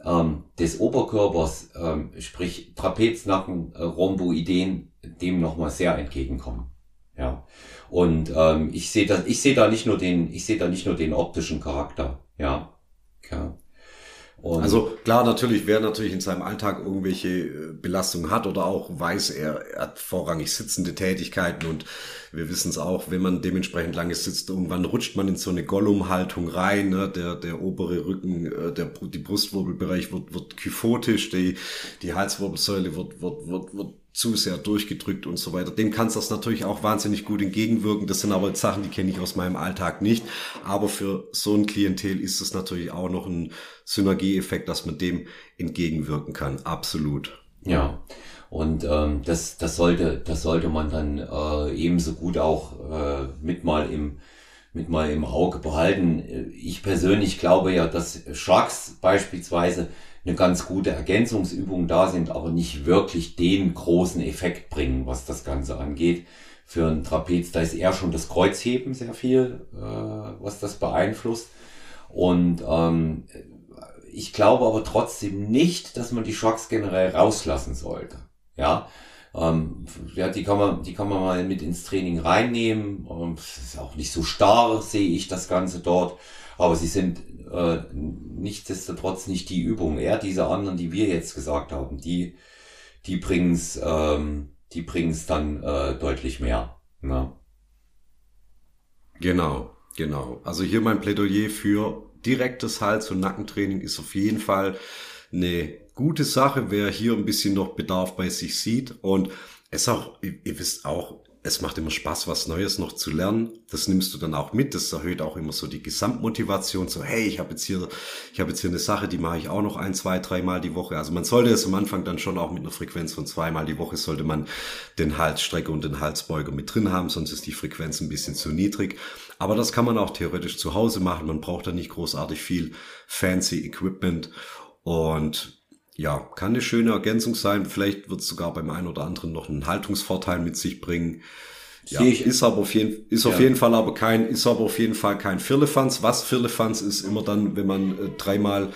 ähm, des Oberkörpers, ähm, sprich Trapeznacken, äh, Rhomboideen, dem nochmal sehr entgegenkommen. Ja. Und ähm, ich sehe da, ich sehe da nicht nur den, ich sehe da nicht nur den optischen Charakter, ja. Ja. Und also klar, natürlich, wer natürlich in seinem Alltag irgendwelche äh, Belastungen hat oder auch weiß, er, er hat vorrangig sitzende Tätigkeiten und wir wissen es auch, wenn man dementsprechend lange sitzt, irgendwann rutscht man in so eine Gollum-Haltung rein, ne? der, der obere Rücken, äh, der, die Brustwirbelbereich wird, wird kyphotisch, die, die Halswirbelsäule wird, wird, wird, wird zu sehr durchgedrückt und so weiter. Dem kannst du das natürlich auch wahnsinnig gut entgegenwirken. Das sind aber Sachen, die kenne ich aus meinem Alltag nicht. Aber für so ein Klientel ist es natürlich auch noch ein Synergieeffekt, dass man dem entgegenwirken kann. Absolut. Ja. Und ähm, das, das sollte, das sollte man dann äh, ebenso gut auch äh, mit mal im mit mal im Auge behalten. Ich persönlich glaube ja, dass Sharks beispielsweise eine ganz gute Ergänzungsübung da sind, aber nicht wirklich den großen Effekt bringen, was das Ganze angeht. Für ein Trapez, da ist eher schon das Kreuzheben sehr viel, äh, was das beeinflusst. Und ähm, ich glaube aber trotzdem nicht, dass man die Shocks generell rauslassen sollte. Ja, ähm, ja, die kann man, die kann man mal mit ins Training reinnehmen. Ähm, ist auch nicht so starr, sehe ich das Ganze dort. Aber sie sind äh, nichtsdestotrotz nicht die Übungen. Eher diese anderen, die wir jetzt gesagt haben, die, die bringen's, ähm, die bringen's dann äh, deutlich mehr. Ne? Genau, genau. Also hier mein Plädoyer für direktes Hals- und Nackentraining ist auf jeden Fall eine gute Sache, wer hier ein bisschen noch Bedarf bei sich sieht. Und es auch, ihr wisst auch, es macht immer Spaß, was Neues noch zu lernen. Das nimmst du dann auch mit. Das erhöht auch immer so die Gesamtmotivation. So, hey, ich habe jetzt hier, ich habe jetzt hier eine Sache, die mache ich auch noch ein, zwei, dreimal die Woche. Also man sollte es am Anfang dann schon auch mit einer Frequenz von zweimal die Woche sollte man den Halsstrecke und den Halsbeuger mit drin haben, sonst ist die Frequenz ein bisschen zu niedrig. Aber das kann man auch theoretisch zu Hause machen. Man braucht da nicht großartig viel fancy Equipment und ja, kann eine schöne Ergänzung sein. Vielleicht wird es sogar beim einen oder anderen noch einen Haltungsvorteil mit sich bringen. Ja, ist aber auf jeden, ist ja. auf jeden Fall aber kein, ist aber auf jeden Fall kein Firlefanz. Was Firlefanz ist immer dann, wenn man äh, dreimal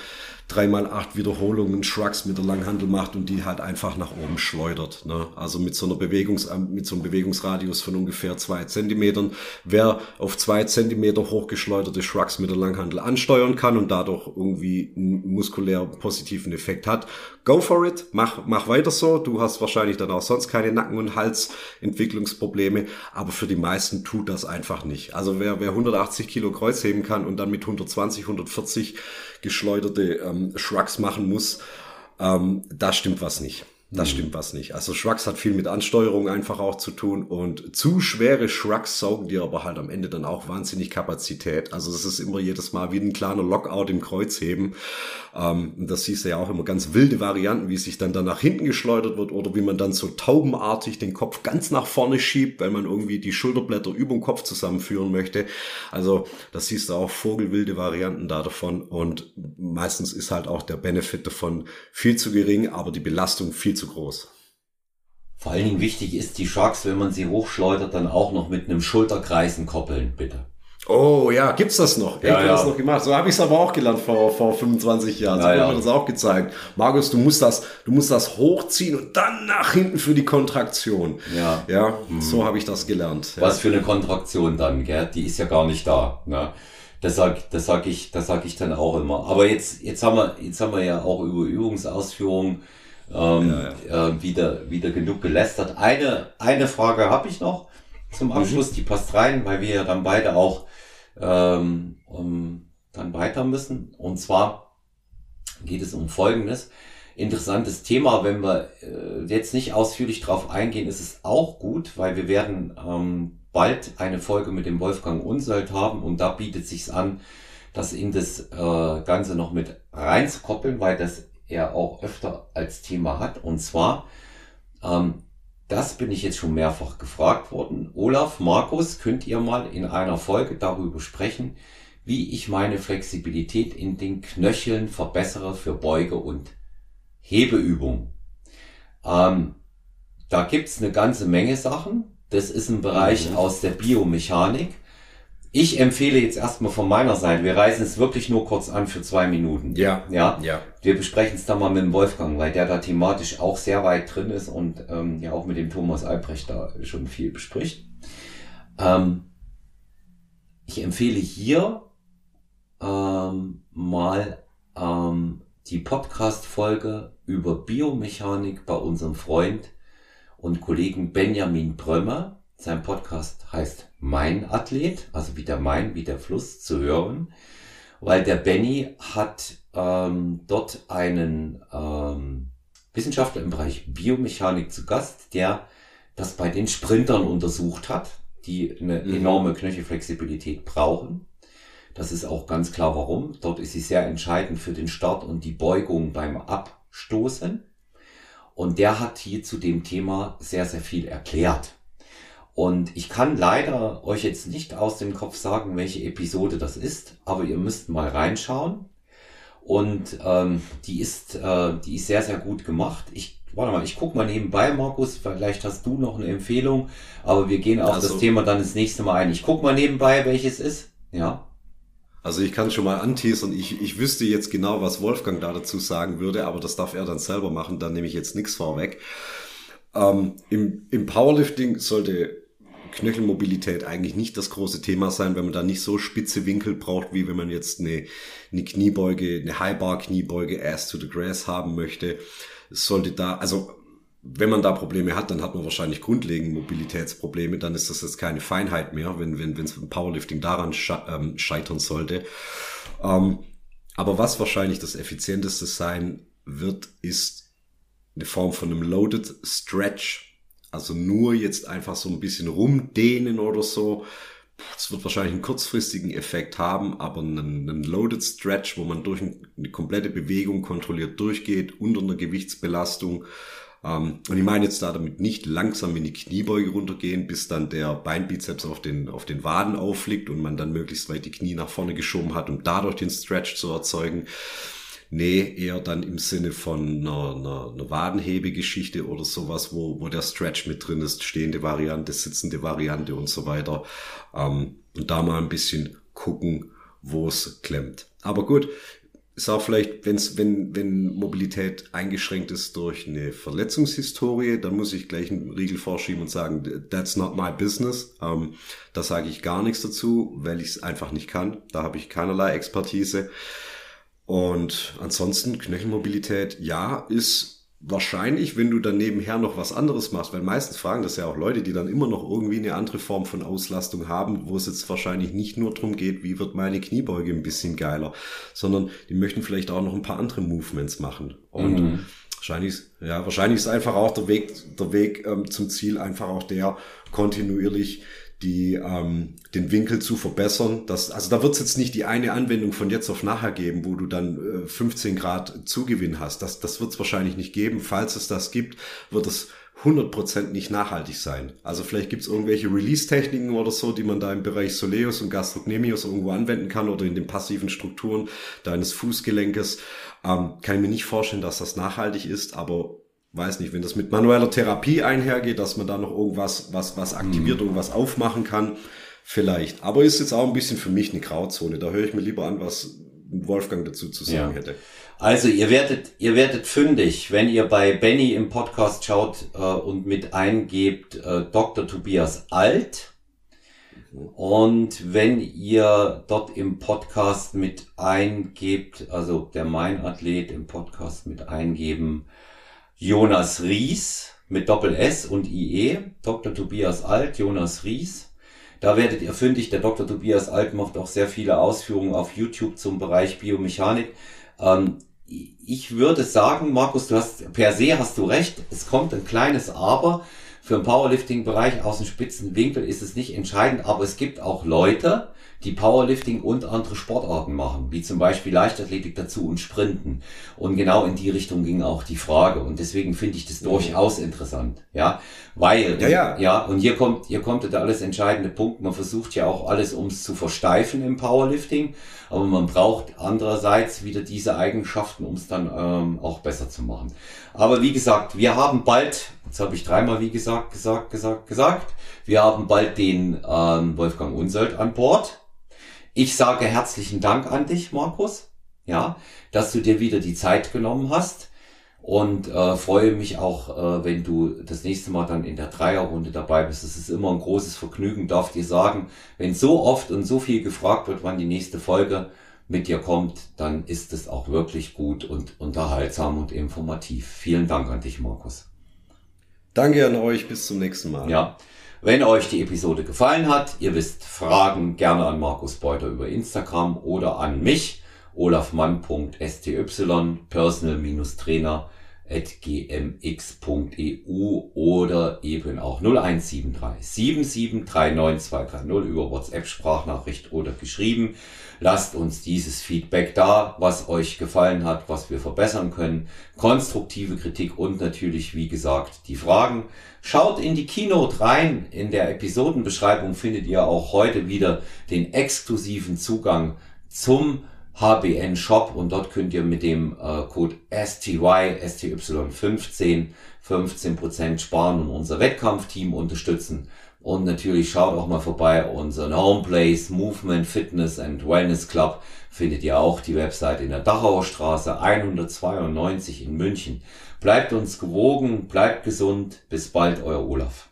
dreimal acht Wiederholungen Shrugs mit der Langhandel macht und die halt einfach nach oben schleudert. Ne? Also mit so einer Bewegungs, mit so einem Bewegungsradius von ungefähr zwei Zentimetern. Wer auf zwei Zentimeter hochgeschleuderte Shrugs mit der Langhandel ansteuern kann und dadurch irgendwie einen muskulär positiven Effekt hat, go for it, mach, mach weiter so. Du hast wahrscheinlich dann auch sonst keine Nacken- und Halsentwicklungsprobleme, aber für die meisten tut das einfach nicht. Also wer, wer 180 Kilo Kreuz heben kann und dann mit 120, 140 geschleuderte ähm, Shrugs machen muss, ähm, da stimmt was nicht. Das stimmt was nicht. Also Shrugs hat viel mit Ansteuerung einfach auch zu tun und zu schwere Shrugs saugen dir aber halt am Ende dann auch wahnsinnig Kapazität. Also das ist immer jedes Mal wie ein kleiner Lockout im Kreuzheben. Ähm, das siehst du ja auch immer ganz wilde Varianten, wie sich dann dann nach hinten geschleudert wird oder wie man dann so taubenartig den Kopf ganz nach vorne schiebt, weil man irgendwie die Schulterblätter über dem Kopf zusammenführen möchte. Also das siehst du auch vogelwilde Varianten da davon und meistens ist halt auch der Benefit davon viel zu gering, aber die Belastung viel zu groß. Vor allen Dingen wichtig ist die Sharks, wenn man sie hochschleudert, dann auch noch mit einem Schulterkreisen koppeln, bitte. Oh ja, gibt's das noch? Ja, ja. das noch gemacht. So habe ich es aber auch gelernt vor, vor 25 Jahren. So ja, ja. mir das auch gezeigt. Markus, du musst das, du musst das hochziehen und dann nach hinten für die Kontraktion. Ja. Ja, hm. so habe ich das gelernt. Was für eine Kontraktion dann, gell? Die ist ja gar nicht da. Ne? Das sag, das sag ich, das sag ich dann auch immer. Aber jetzt, jetzt haben wir, jetzt haben wir ja auch über Übungsausführungen ähm, ja. Äh, wieder, wieder genug gelästert. Eine, eine Frage habe ich noch zum Abschluss, mhm. die passt rein, weil wir ja dann beide auch ähm, um, dann weiter müssen. Und zwar geht es um Folgendes. Interessantes Thema, wenn wir äh, jetzt nicht ausführlich drauf eingehen, ist es auch gut, weil wir werden ähm, bald eine Folge mit dem Wolfgang Unselt haben und da bietet sich's an, das in das äh, Ganze noch mit reinzukoppeln, weil das er auch öfter als Thema hat. Und zwar, ähm, das bin ich jetzt schon mehrfach gefragt worden. Olaf, Markus, könnt ihr mal in einer Folge darüber sprechen, wie ich meine Flexibilität in den Knöcheln verbessere für Beuge- und Hebeübungen. Ähm, da gibt's eine ganze Menge Sachen. Das ist ein Bereich mhm. aus der Biomechanik. Ich empfehle jetzt erstmal von meiner Seite, wir reisen es wirklich nur kurz an für zwei Minuten. Ja. Ja. ja. Wir besprechen es dann mal mit dem Wolfgang, weil der da thematisch auch sehr weit drin ist und ähm, ja auch mit dem Thomas Albrecht da schon viel bespricht. Ähm, ich empfehle hier ähm, mal ähm, die Podcast-Folge über Biomechanik bei unserem Freund und Kollegen Benjamin Brömmer. Sein Podcast heißt Mein Athlet, also wie der Main, wie der Fluss zu hören, weil der Benny hat ähm, dort einen ähm, Wissenschaftler im Bereich Biomechanik zu Gast, der das bei den Sprintern untersucht hat, die eine mhm. enorme Knöchelflexibilität brauchen. Das ist auch ganz klar warum. Dort ist sie sehr entscheidend für den Start und die Beugung beim Abstoßen. Und der hat hier zu dem Thema sehr, sehr viel erklärt. Und ich kann leider euch jetzt nicht aus dem Kopf sagen, welche Episode das ist, aber ihr müsst mal reinschauen. Und ähm, die ist, äh, die ist sehr, sehr gut gemacht. Ich warte mal, ich guck mal nebenbei, Markus, vielleicht hast du noch eine Empfehlung, aber wir gehen auf also, das Thema dann das nächste Mal ein. Ich guck mal nebenbei, welches ist. Ja. Also ich kann schon mal anteasern, ich, ich wüsste jetzt genau, was Wolfgang da dazu sagen würde, aber das darf er dann selber machen, dann nehme ich jetzt nichts vorweg. Ähm, im, Im Powerlifting sollte Knöchelmobilität eigentlich nicht das große Thema sein, wenn man da nicht so spitze Winkel braucht, wie wenn man jetzt eine, eine Kniebeuge, eine Highbar-Kniebeuge Ass to the Grass haben möchte. Sollte da, also wenn man da Probleme hat, dann hat man wahrscheinlich grundlegend Mobilitätsprobleme, dann ist das jetzt keine Feinheit mehr, wenn wenn wenn es im Powerlifting daran ähm, scheitern sollte. Ähm, aber was wahrscheinlich das effizienteste sein wird, ist eine Form von einem Loaded Stretch also nur jetzt einfach so ein bisschen rumdehnen oder so. Es wird wahrscheinlich einen kurzfristigen Effekt haben, aber einen, einen Loaded Stretch, wo man durch eine komplette Bewegung kontrolliert durchgeht, unter einer Gewichtsbelastung. Ähm, und ich meine jetzt da damit nicht langsam in die Kniebeuge runtergehen, bis dann der Beinbizeps auf den, auf den Waden aufliegt und man dann möglichst weit die Knie nach vorne geschoben hat, um dadurch den Stretch zu erzeugen. Nee, eher dann im Sinne von einer, einer, einer Wadenhebegeschichte oder sowas, wo, wo der Stretch mit drin ist, stehende Variante, sitzende Variante und so weiter. Ähm, und da mal ein bisschen gucken, wo es klemmt. Aber gut, ist auch vielleicht, wenn's, wenn, wenn Mobilität eingeschränkt ist durch eine Verletzungshistorie, dann muss ich gleich einen Riegel vorschieben und sagen, that's not my business. Ähm, da sage ich gar nichts dazu, weil ich es einfach nicht kann. Da habe ich keinerlei Expertise. Und ansonsten Knöchelmobilität, ja, ist wahrscheinlich, wenn du dann nebenher noch was anderes machst, weil meistens fragen das ja auch Leute, die dann immer noch irgendwie eine andere Form von Auslastung haben, wo es jetzt wahrscheinlich nicht nur darum geht, wie wird meine Kniebeuge ein bisschen geiler, sondern die möchten vielleicht auch noch ein paar andere Movements machen. Und mhm. wahrscheinlich, ja, wahrscheinlich ist einfach auch der Weg, der Weg ähm, zum Ziel einfach auch der, kontinuierlich die, ähm, den Winkel zu verbessern. Das, also da wird es jetzt nicht die eine Anwendung von jetzt auf nachher geben, wo du dann äh, 15 Grad Zugewinn hast. Das, das wird es wahrscheinlich nicht geben. Falls es das gibt, wird es 100% nicht nachhaltig sein. Also vielleicht gibt es irgendwelche Release-Techniken oder so, die man da im Bereich Soleus und Gastrocnemius irgendwo anwenden kann oder in den passiven Strukturen deines Fußgelenkes. Ähm, kann ich mir nicht vorstellen, dass das nachhaltig ist, aber weiß nicht, wenn das mit manueller Therapie einhergeht, dass man da noch irgendwas, was, was aktiviert, mhm. irgendwas aufmachen kann, vielleicht. Aber ist jetzt auch ein bisschen für mich eine Grauzone. Da höre ich mir lieber an, was Wolfgang dazu zu sagen ja. hätte. Also ihr werdet, ihr werdet fündig, wenn ihr bei Benny im Podcast schaut äh, und mit eingebt äh, Dr. Tobias Alt. Und wenn ihr dort im Podcast mit eingebt, also der Mein Athlet im Podcast mit eingeben, Jonas Ries mit Doppel S und IE, Dr. Tobias Alt, Jonas Ries. Da werdet ihr fündig. Der Dr. Tobias Alt macht auch sehr viele Ausführungen auf YouTube zum Bereich Biomechanik. Ähm, ich würde sagen, Markus, du hast per se hast du recht. Es kommt ein kleines Aber. Für den Powerlifting-Bereich aus dem spitzen Winkel ist es nicht entscheidend, aber es gibt auch Leute, die Powerlifting und andere Sportarten machen, wie zum Beispiel Leichtathletik dazu und Sprinten. Und genau in die Richtung ging auch die Frage. Und deswegen finde ich das durchaus interessant, ja, weil, ja, ja. ja, und hier kommt, hier kommt der alles entscheidende Punkt. Man versucht ja auch alles, um es zu versteifen im Powerlifting, aber man braucht andererseits wieder diese Eigenschaften, um es dann ähm, auch besser zu machen. Aber wie gesagt, wir haben bald, jetzt habe ich dreimal wie gesagt, gesagt, gesagt, gesagt, wir haben bald den ähm, Wolfgang Unsold an Bord. Ich sage herzlichen Dank an dich, Markus, ja, dass du dir wieder die Zeit genommen hast und äh, freue mich auch, äh, wenn du das nächste Mal dann in der Dreierrunde dabei bist. Es ist immer ein großes Vergnügen, darf dir sagen, wenn so oft und so viel gefragt wird, wann die nächste Folge mit dir kommt, dann ist es auch wirklich gut und unterhaltsam und informativ. Vielen Dank an dich, Markus. Danke an euch, bis zum nächsten Mal. Ja. Wenn euch die Episode gefallen hat, ihr wisst, Fragen gerne an Markus Beuter über Instagram oder an mich, olafmann.sty, personal-trainer gmx.eu oder eben auch 0173 7739230 über WhatsApp Sprachnachricht oder geschrieben. Lasst uns dieses Feedback da, was euch gefallen hat, was wir verbessern können. Konstruktive Kritik und natürlich, wie gesagt, die Fragen. Schaut in die Keynote rein. In der Episodenbeschreibung findet ihr auch heute wieder den exklusiven Zugang zum HBN Shop und dort könnt ihr mit dem äh, Code STY, STY15 15% sparen und unser Wettkampfteam unterstützen. Und natürlich schaut auch mal vorbei, unseren Homeplace Movement Fitness and Wellness Club findet ihr auch die Website in der Dachauer Straße 192 in München. Bleibt uns gewogen, bleibt gesund, bis bald, euer Olaf.